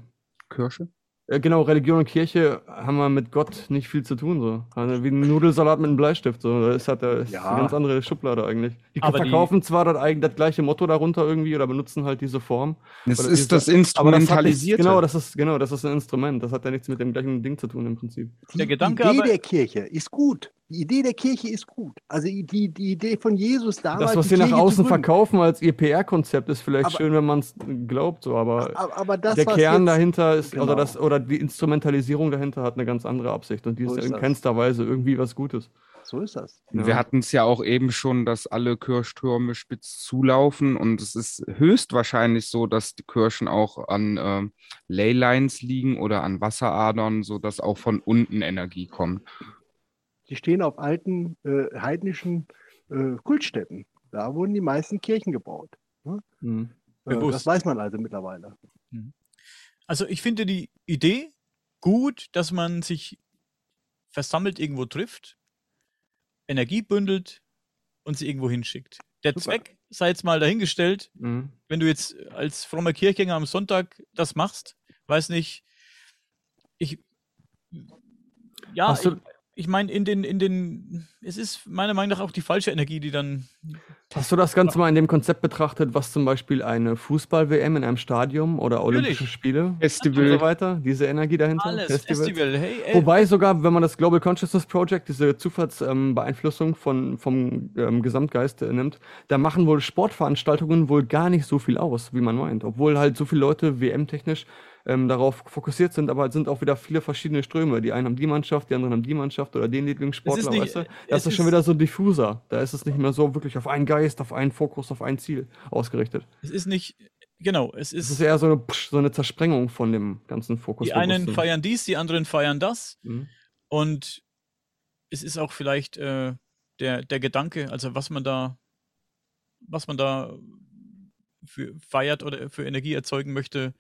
Kirche? Äh, genau, Religion und Kirche haben wir mit Gott nicht viel zu tun. So. Also wie ein Nudelsalat mit einem Bleistift. So. Das hat das ist Ja. eine ganz andere Schublade eigentlich. Die Aber die- verkaufen zwar das, eigen- das gleiche Motto darunter irgendwie oder benutzen halt diese Form. Oder ist diese- das das Instrumentalisierte. genau, das ist, genau, das ist ein Instrument. Das hat ja nichts mit dem gleichen Ding zu tun im Prinzip. Die Der Gedanke Idee aber- der Kirche ist gut. Die Idee der Kirche ist gut. Also die, die Idee von Jesus damals. Das, was die sie nach außen verkaufen als ihr PR-Konzept, ist vielleicht Aber- schön, wenn man es glaubt, so, aber Aber, aber das, der Kern jetzt, dahinter ist, Genau. oder, das, oder die Instrumentalisierung dahinter hat eine ganz andere Absicht und die So ist ist in keinster Weise irgendwie was Gutes. So ist das. Und Ja. Wir hatten es ja auch eben schon, dass alle Kirchtürme spitz zulaufen und es ist höchstwahrscheinlich so, dass die Kirchen auch an ähm, Leylines liegen oder an Wasseradern, sodass auch von unten Energie kommt. Die stehen auf alten äh, heidnischen äh, Kultstätten. Da wurden die meisten Kirchen gebaut. Mhm. Äh, Bewusst. das weiß man also mittlerweile. Also ich finde die Idee gut, dass man sich versammelt irgendwo trifft, Energie bündelt und sie irgendwo hinschickt. Der Super. Zweck sei jetzt mal dahingestellt, Mhm. wenn du jetzt als frommer Kirchgänger am Sonntag das machst, weiß nicht, ich ja, ich, ich meine, in den, in den, es ist meiner Meinung nach auch die falsche Energie, die dann Hast du das Ganze mal in dem Konzept betrachtet, was zum Beispiel eine Fußball-WM in einem Stadion oder Olympische Natürlich. Spiele und Festival. so weiter, diese Energie dahinter? alles, Festivals? Festival, hey, ey, Wobei sogar, wenn man das Global Consciousness Project, diese Zufallsbeeinflussung von, vom ähm, Gesamtgeist äh, nimmt, da machen wohl Sportveranstaltungen wohl gar nicht so viel aus, wie man meint. Obwohl halt so viele Leute WM-technisch ähm, darauf fokussiert sind, aber es sind auch wieder viele verschiedene Ströme. Die einen haben die Mannschaft, die anderen haben die Mannschaft oder den Lieblingssportler, nicht- weißt du? Das ist schon ist- wieder so diffuser. Da ist es nicht mehr so wirklich auf einen Geist, auf einen Fokus, auf ein Ziel ausgerichtet. es ist nicht, genau, es Es ist, ist eher so eine, so eine Zersprengung von dem ganzen Fokus. die einen feiern dies, die anderen feiern das Mhm. und es ist auch vielleicht äh, der, der Gedanke, also was man da, was man da für feiert oder für Energie erzeugen möchte,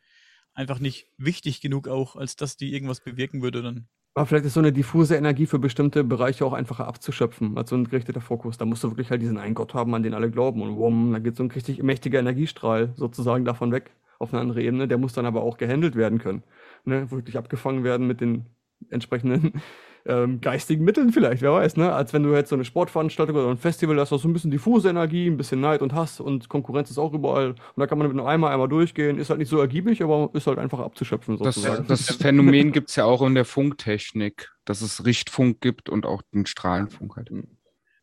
einfach nicht wichtig genug auch, als dass die irgendwas bewirken würde dann. Aber vielleicht ist so eine diffuse Energie für bestimmte Bereiche auch einfacher abzuschöpfen, als so ein gerichteter Fokus. Da musst du wirklich halt diesen einen Gott haben, an den alle glauben. Und wumm, da geht so ein richtig mächtiger Energiestrahl sozusagen davon weg auf eine andere Ebene. Der muss dann aber auch gehandelt werden können. Ne? Wirklich abgefangen werden mit den entsprechenden ähm, geistigen Mitteln vielleicht, wer weiß, ne? Als wenn du jetzt so eine Sportveranstaltung oder ein Festival hast, hast du ein bisschen diffuse Energie, ein bisschen Neid und Hass und Konkurrenz ist auch überall. Und da kann man mit einem Eimer einmal durchgehen. Ist halt nicht so ergiebig, aber ist halt einfach abzuschöpfen Das, sozusagen. das Phänomen gibt es ja auch in der Funktechnik, dass es Richtfunk gibt und auch den Strahlenfunk halt.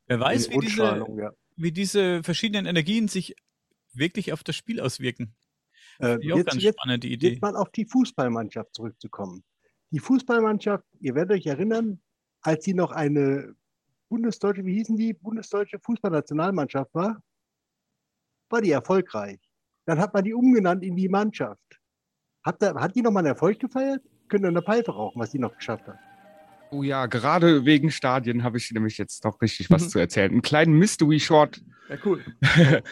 Wer weiß, Die wie diese, ja. wie diese verschiedenen Energien sich wirklich auf das Spiel auswirken. Äh, ich auch jetzt, ganz jetzt, spannende Idee. jetzt mal auf die Fußballmannschaft zurückzukommen. Die Fußballmannschaft, ihr werdet euch erinnern, als sie noch eine bundesdeutsche, wie hießen die, bundesdeutsche Fußballnationalmannschaft war, war die erfolgreich. Dann hat man die umgenannt in die Mannschaft. Hat, da, hat die nochmal einen Erfolg gefeiert? Könnt ihr eine Pfeife rauchen, was die noch geschafft hat? Oh ja, gerade wegen Stadien habe ich nämlich jetzt noch richtig was Mhm. zu erzählen. Einen kleinen Mystery Short. Ja, cool.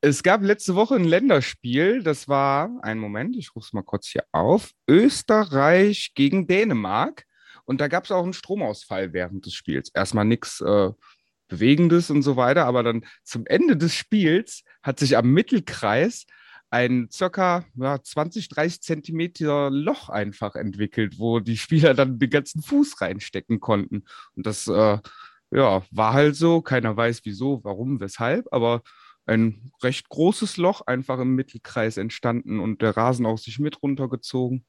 es gab letzte Woche ein Länderspiel, das war, einen Moment, ich rufe es mal kurz hier auf, Österreich gegen Dänemark. Und da gab es auch einen Stromausfall während des Spiels. Erstmal nichts äh, Bewegendes und so weiter, aber dann zum Ende des Spiels hat sich am Mittelkreis ein circa ja, 20, 30 Zentimeter Loch einfach entwickelt, wo die Spieler dann den ganzen Fuß reinstecken konnten. Und das äh, ja, war halt so. Keiner weiß wieso, warum, weshalb, aber ein recht großes Loch einfach im Mittelkreis entstanden und der Rasen auch sich mit runtergezogen.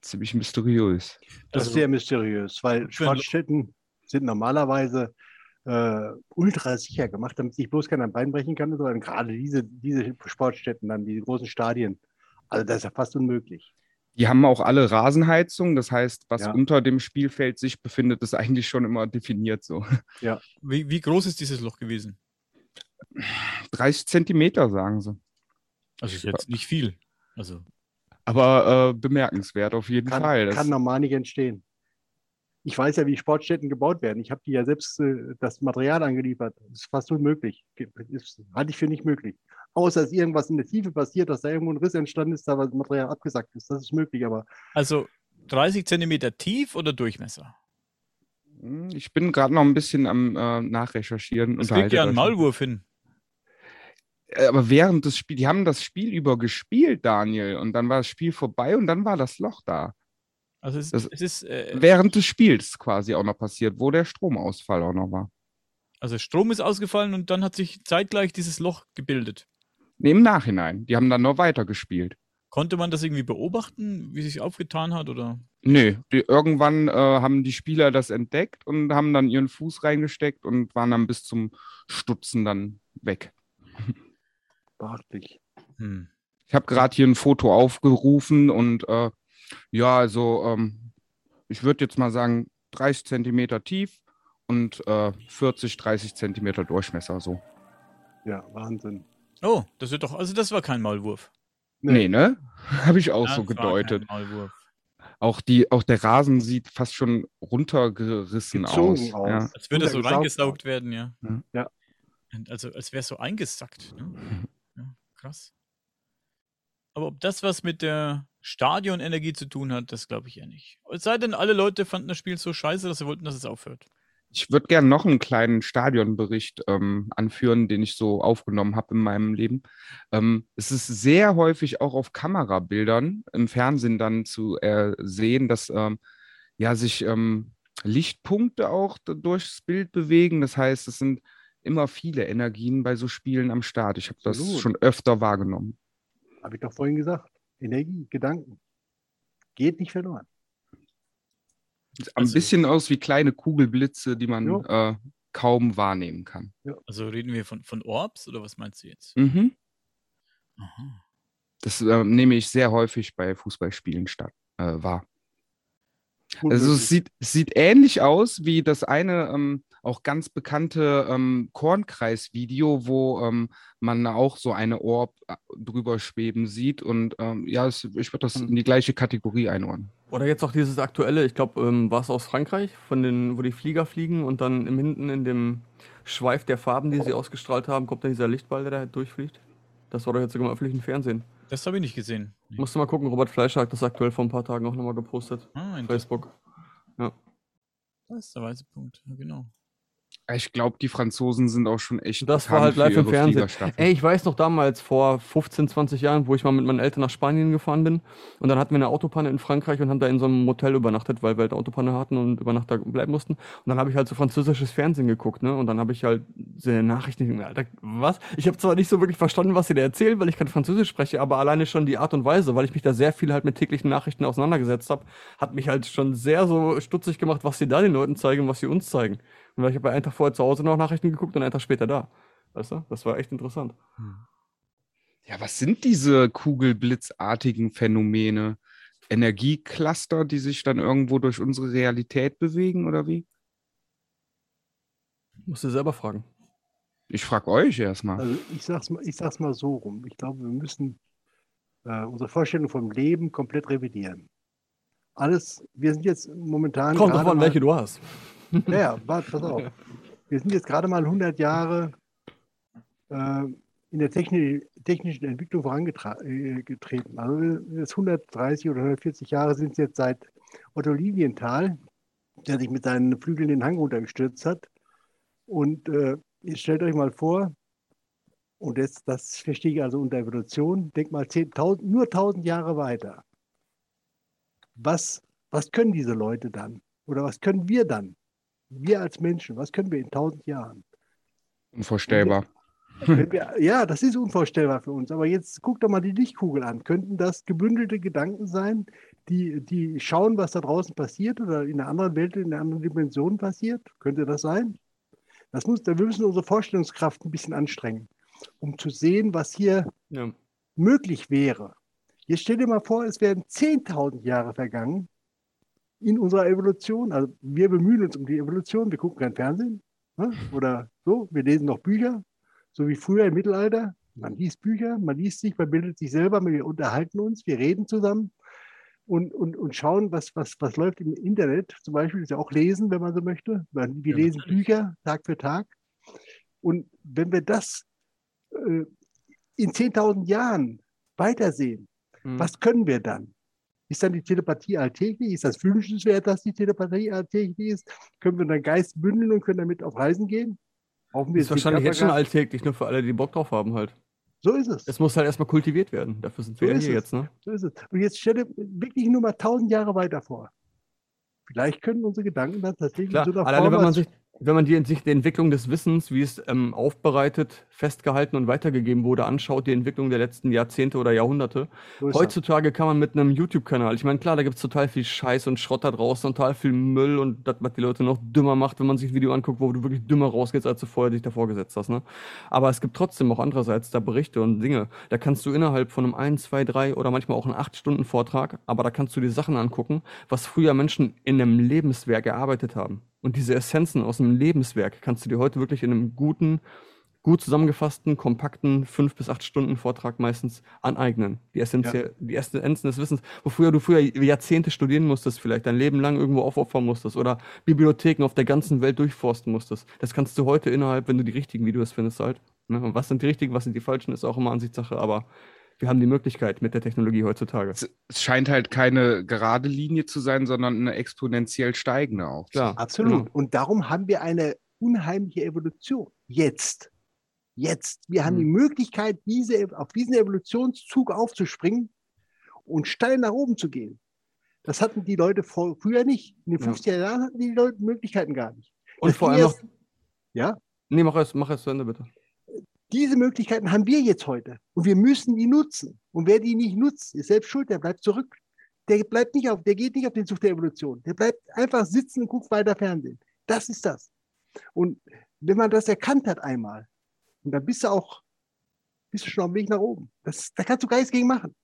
Ziemlich mysteriös. Das Also- ist sehr mysteriös, weil Sportstätten sind normalerweise äh, ultra sicher gemacht, damit sich bloß keiner ein Bein brechen kann, sondern gerade diese, diese Sportstätten, dann diese großen Stadien. Also das ist ja fast unmöglich. Die haben auch alle Rasenheizung, das heißt, was Ja. unter dem Spielfeld sich befindet, ist eigentlich schon immer definiert so. Wie, wie groß ist dieses Loch gewesen? 30 Zentimeter, sagen sie. Also ist jetzt nicht viel. Also Aber äh, bemerkenswert auf jeden Kann, Fall. Das, kann normal nicht entstehen. Ich weiß ja, wie Sportstätten gebaut werden. Ich habe die ja selbst äh, das Material angeliefert. Das ist fast unmöglich. Ist, halte ich für nicht möglich. Außer dass irgendwas in der Tiefe passiert, dass da irgendwo ein Riss entstanden ist, da das Material abgesackt ist. Das ist möglich, aber Also 30 Zentimeter tief oder Durchmesser? Hm, ich bin gerade noch ein bisschen am äh, Nachrecherchieren. Das kriegt unterhalte ja einen. Maulwurf hin. Äh, Aber während des Spiels, die haben das Spiel über gespielt, Daniel, und dann war das Spiel vorbei und dann war das Loch da. Also es, Das- es ist, äh, Während des Spiels quasi auch noch passiert, wo der Stromausfall auch noch war. also Strom ist ausgefallen und dann hat sich zeitgleich dieses Loch gebildet. Nee, Im Nachhinein. Die haben dann noch weiter gespielt. Konnte man das irgendwie beobachten, wie sich aufgetan hat oder? Nee, die, irgendwann äh, haben die Spieler das entdeckt und haben dann ihren Fuß reingesteckt und waren dann bis zum Stutzen dann weg. Beachtlich. Hm. Ich habe gerade hier ein Foto aufgerufen und äh, ja, also ähm, ich würde jetzt mal sagen 30 Zentimeter tief und äh, 40, 30 Zentimeter Durchmesser so. Ja, Wahnsinn. Oh, das wird doch, also das war kein Maulwurf. Nee, ne? Habe ich auch Das so war gedeutet. Kein Maulwurf. Auch, die, auch der Rasen sieht fast schon runtergerissen Gezogen aus. aus. Ja. Als würde das so reingesaugt werden, ja. Ja. Ja. Und Also als wäre es so eingesackt. Ne? Ja, krass. Aber ob das was mit der Stadionenergie zu tun hat, das glaube ich eher nicht. Es sei denn, alle Leute fanden das Spiel so scheiße, dass sie wollten, dass es aufhört. Ich würde gerne noch einen kleinen Stadionbericht ähm, anführen, den ich so aufgenommen habe in meinem Leben. Ähm, es ist sehr häufig auch auf Kamerabildern im Fernsehen dann zu äh, sehen, dass ähm, ja, sich ähm, Lichtpunkte auch durchs Bild bewegen. Das heißt, es sind immer viele Energien bei so Spielen am Start. Ich habe das Absolut. schon öfter wahrgenommen. Habe ich doch vorhin gesagt. Energie, Gedanken. Geht nicht verloren. Sieht ein Also- bisschen aus wie kleine Kugelblitze, die man äh, kaum wahrnehmen kann. Also reden wir von, von Orbs oder was meinst du jetzt? Mhm. Aha. Das äh, nehme ich sehr häufig bei Fußballspielen statt, äh, wahr. Also es sieht, sieht ähnlich aus wie das eine ähm, auch ganz bekannte ähm, Kornkreis-Video, wo ähm, man auch so eine Orb äh, drüber schweben sieht. Und ähm, ja, es, ich würde das in die gleiche Kategorie einordnen. Oder jetzt auch dieses aktuelle, ich glaube, ähm, war es aus Frankreich, von den, wo die Flieger fliegen und dann im hinten in dem Schweif der Farben, die sie ausgestrahlt haben, kommt dann dieser Lichtball, der da durchfliegt. Das war doch jetzt sogar im öffentlichen Fernsehen. Das habe ich nicht gesehen. Nee. Musst du mal gucken, Robert Fleischer hat das aktuell vor ein paar Tagen auch nochmal gepostet. Ah. Facebook. Ja. Das ist der weiße Punkt. Ja, genau. Ich glaube, die Franzosen sind auch schon echt Das war halt live im Fernsehen. Ey, ich weiß noch damals, vor 15, 20 Jahren, wo ich mal mit meinen Eltern nach Spanien gefahren bin. Und dann hatten wir eine Autopanne in Frankreich und haben da in so einem Motel übernachtet, weil wir halt Autopanne hatten und über Nacht da bleiben mussten. Und dann habe ich halt so französisches Fernsehen geguckt, ne? Und dann habe ich halt diese Nachrichten, Alter, was? Ich habe zwar nicht so wirklich verstanden, was sie da erzählen, weil ich kein Französisch spreche, aber alleine schon die Art und Weise, weil ich mich da sehr viel halt mit täglichen Nachrichten auseinandergesetzt habe, hat mich halt schon sehr so stutzig gemacht, was sie da den Leuten zeigen was sie uns zeigen. Und weil ich habe einen Tag vorher zu Hause noch Nachrichten geguckt und einen Tag später da. Weißt du? Das war echt interessant. Ja, was sind diese kugelblitzartigen Phänomene? Energiecluster, die sich dann irgendwo durch unsere Realität bewegen oder wie? Musst du selber fragen. Ich frage euch erstmal. Also ich sag's mal, ich sag's mal so rum. Ich glaube, wir müssen äh, unsere Vorstellung vom Leben komplett revidieren. Alles, wir sind jetzt momentan. Kommt davon, mal- welche du hast. Ja, warte, pass auf. Wir sind jetzt gerade mal 100 Jahre äh, in der techni technischen Entwicklung vorangetreten. Also jetzt 130 oder 140 Jahre sind es jetzt seit Otto Lilienthal, der sich mit seinen Flügeln den Hang runtergestürzt hat. Und äh, stellt euch mal vor, und das, das verstehe ich also unter Evolution, denk mal 10.000, nur 1000 Jahre weiter. Was, was können diese Leute dann? Oder was können wir dann? Wir als Menschen, was können wir in 1000 Jahren? Unvorstellbar. Wenn wir, ja, das ist unvorstellbar für uns. Aber jetzt guck doch mal die Lichtkugel an. Könnten das gebündelte Gedanken sein, die, die schauen, was da draußen passiert oder in einer anderen Welt, in einer anderen Dimension passiert? Könnte das sein? Das muss, wir müssen unsere Vorstellungskraft ein bisschen anstrengen, um zu sehen, was hier Ja. möglich wäre. Jetzt stell dir mal vor, es wären 10.000 Jahre vergangen in unserer Evolution. Also wir bemühen uns um die Evolution, wir gucken kein Fernsehen ne? oder so, wir lesen noch Bücher, so wie früher im Mittelalter. Man liest Bücher, man liest sich, man bildet sich selber, wir unterhalten uns, wir reden zusammen und, und, und schauen, was, was, was läuft im Internet. Zum Beispiel ist ja auch lesen, wenn man so möchte. Wir lesen. Bücher Tag für Tag. Und wenn wir das äh, in 10.000 Jahren weitersehen, Mhm. was können wir dann? Ist dann die Telepathie alltäglich? Ist das wünschenswert, dass die Telepathie alltäglich ist? Können wir unseren Geist bündeln und können damit auf Reisen gehen? Brauchen wir ist wahrscheinlich jetzt schon alltäglich, nur für alle, die Bock drauf haben halt. So ist es. Es muss halt erstmal kultiviert werden. Dafür sind wir So ja hier es. jetzt, ne? So ist es. Und jetzt stelle wirklich nur mal tausend Jahre weiter vor. Vielleicht können unsere Gedanken dann tatsächlich Klar, so einer alleine wenn man sich, wenn man die, sich die Entwicklung des Wissens, wie es ähm, aufbereitet, festgehalten und weitergegeben wurde, anschaut, die Entwicklung der letzten Jahrzehnte oder Jahrhunderte. so. Heutzutage kann man mit einem YouTube-Kanal, ich meine, klar, da gibt es total viel Scheiß und Schrott da draußen und total viel Müll und das, was die Leute noch dümmer macht, wenn man sich ein Video anguckt, wo du wirklich dümmer rausgehst, als du vorher dich davor gesetzt hast. Ne? Aber es gibt trotzdem auch andererseits da Berichte und Dinge. Da kannst du innerhalb von einem 1, 2, 3 oder manchmal auch einen 8-Stunden-Vortrag, aber da kannst du dir Sachen angucken, was früher Menschen in einem Lebenswerk erarbeitet haben. Und diese Essenzen aus einem Lebenswerk kannst du dir heute wirklich in einem guten, gut zusammengefassten, kompakten 5 bis 8 Stunden Vortrag meistens aneignen. Die, Essenzie die Essenzen des Wissens, wo früher du früher Jahrzehnte studieren musstest, vielleicht dein Leben lang irgendwo aufopfern musstest oder Bibliotheken auf der ganzen Welt durchforsten musstest. Das kannst du heute innerhalb, wenn du die richtigen Videos findest, halt. Ne? Und was sind die richtigen, was sind die falschen, ist auch immer Ansichtssache, aber wir haben die Möglichkeit mit der Technologie heutzutage. Es, scheint halt keine gerade Linie zu sein, sondern eine exponentiell steigende auch. Klar. Absolut. Genau. Und darum haben wir eine unheimliche Evolution. Jetzt. Jetzt. Wir haben Mhm. die Möglichkeit, diese, auf diesen Evolutionszug aufzuspringen und steil nach oben zu gehen. Das hatten die Leute vor, früher nicht. In den Ja. 50er Jahren hatten die Leute Möglichkeiten gar nicht. Und Das vor allem noch, Ja, nee, mach es, mach es zu Ende, bitte. Diese Möglichkeiten haben wir jetzt heute. Und wir müssen die nutzen. Und wer die nicht nutzt, ist selbst schuld, der bleibt zurück. Der bleibt nicht auf, der geht nicht auf den Zug der Evolution. Der bleibt einfach sitzen und guckt weiter Fernsehen. Das ist das. Und wenn man das erkannt hat einmal, und dann bist du auch, bist du schon auf dem Weg nach oben. Das, da kannst du gar nichts gegen machen.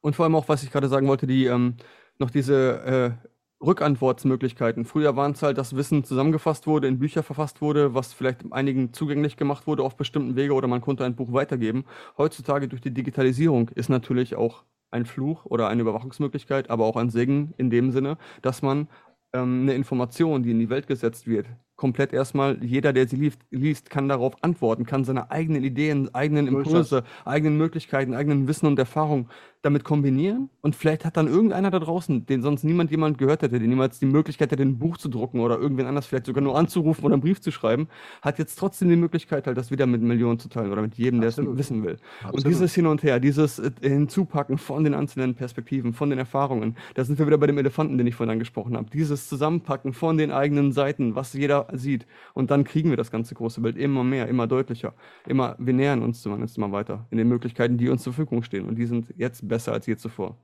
Und vor allem auch, was ich gerade sagen wollte, die ähm, noch diese äh, Rückantwortsmöglichkeiten. Früher waren es halt, dass Wissen zusammengefasst wurde, in Bücher verfasst wurde, was vielleicht einigen zugänglich gemacht wurde auf bestimmten Wege oder man konnte ein Buch weitergeben. Heutzutage durch die Digitalisierung ist natürlich auch ein Fluch oder eine Überwachungsmöglichkeit, aber auch ein Segen in dem Sinne, dass man ähm, eine Information, die in die Welt gesetzt wird, komplett erstmal, jeder, der sie liest, liest, kann darauf antworten, kann seine eigenen Ideen, eigenen Impulse, eigenen Möglichkeiten, eigenen Wissen und Erfahrungen damit kombinieren. Und vielleicht hat dann irgendeiner da draußen, den sonst niemand jemand gehört hätte, der niemals die Möglichkeit hätte, ein Buch zu drucken oder irgendwen anders vielleicht sogar nur anzurufen oder einen Brief zu schreiben, hat jetzt trotzdem die Möglichkeit, halt das wieder mit Millionen zu teilen oder mit jedem, der es Absolut. wissen will. Und Absolut. dieses Hin und Her, dieses äh, Hinzupacken von den einzelnen Perspektiven, von den Erfahrungen, da sind wir wieder bei dem Elefanten, den ich vorhin angesprochen habe. Dieses Zusammenpacken von den eigenen Seiten, was jeder sieht. Und dann kriegen wir das ganze große Bild immer mehr, immer deutlicher. Immer, wir nähern uns zumindest immer weiter in den Möglichkeiten, die uns zur Verfügung stehen. Und die sind jetzt besser als je zuvor.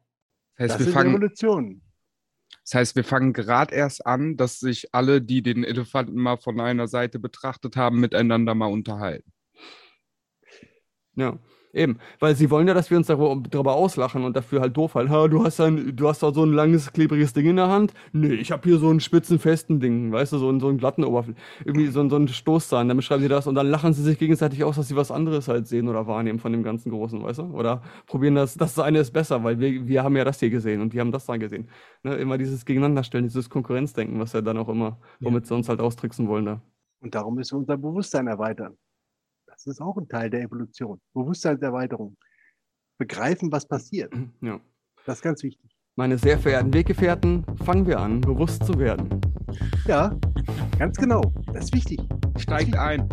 Das heißt, Das wir ist fangen, Evolution. das heißt, wir fangen gerade erst an, dass sich alle, die den Elefanten mal von einer Seite betrachtet haben, miteinander mal unterhalten. Ja, eben. Weil sie wollen ja, dass wir uns darüber, darüber auslachen und dafür halt doof halten. Ha, du hast ein, du hast da so ein langes, klebriges Ding in der Hand. Nee, ich habe hier so einen spitzen, festen Ding, weißt du, so einen, so einen glatten Oberfläche. Irgendwie so, einen- so einen Stoßzahn. Dann beschreiben sie das und dann lachen sie sich gegenseitig aus, dass sie was anderes halt sehen oder wahrnehmen von dem ganzen Großen, weißt du? Oder probieren das, das eine ist besser, weil wir, wir haben ja das hier gesehen und die haben das da gesehen. Ne? Immer dieses Gegeneinanderstellen, dieses Konkurrenzdenken, was ja dann auch immer, womit sie uns halt austricksen wollen da. Und darum müssen wir unser Bewusstsein erweitern. Das ist auch ein Teil der Evolution. Bewusstseinserweiterung. Begreifen, was passiert. Ja. Das ist ganz wichtig. Meine sehr verehrten Weggefährten, fangen wir an, bewusst zu werden. Ja, ganz genau. Das ist wichtig. Steigt ein.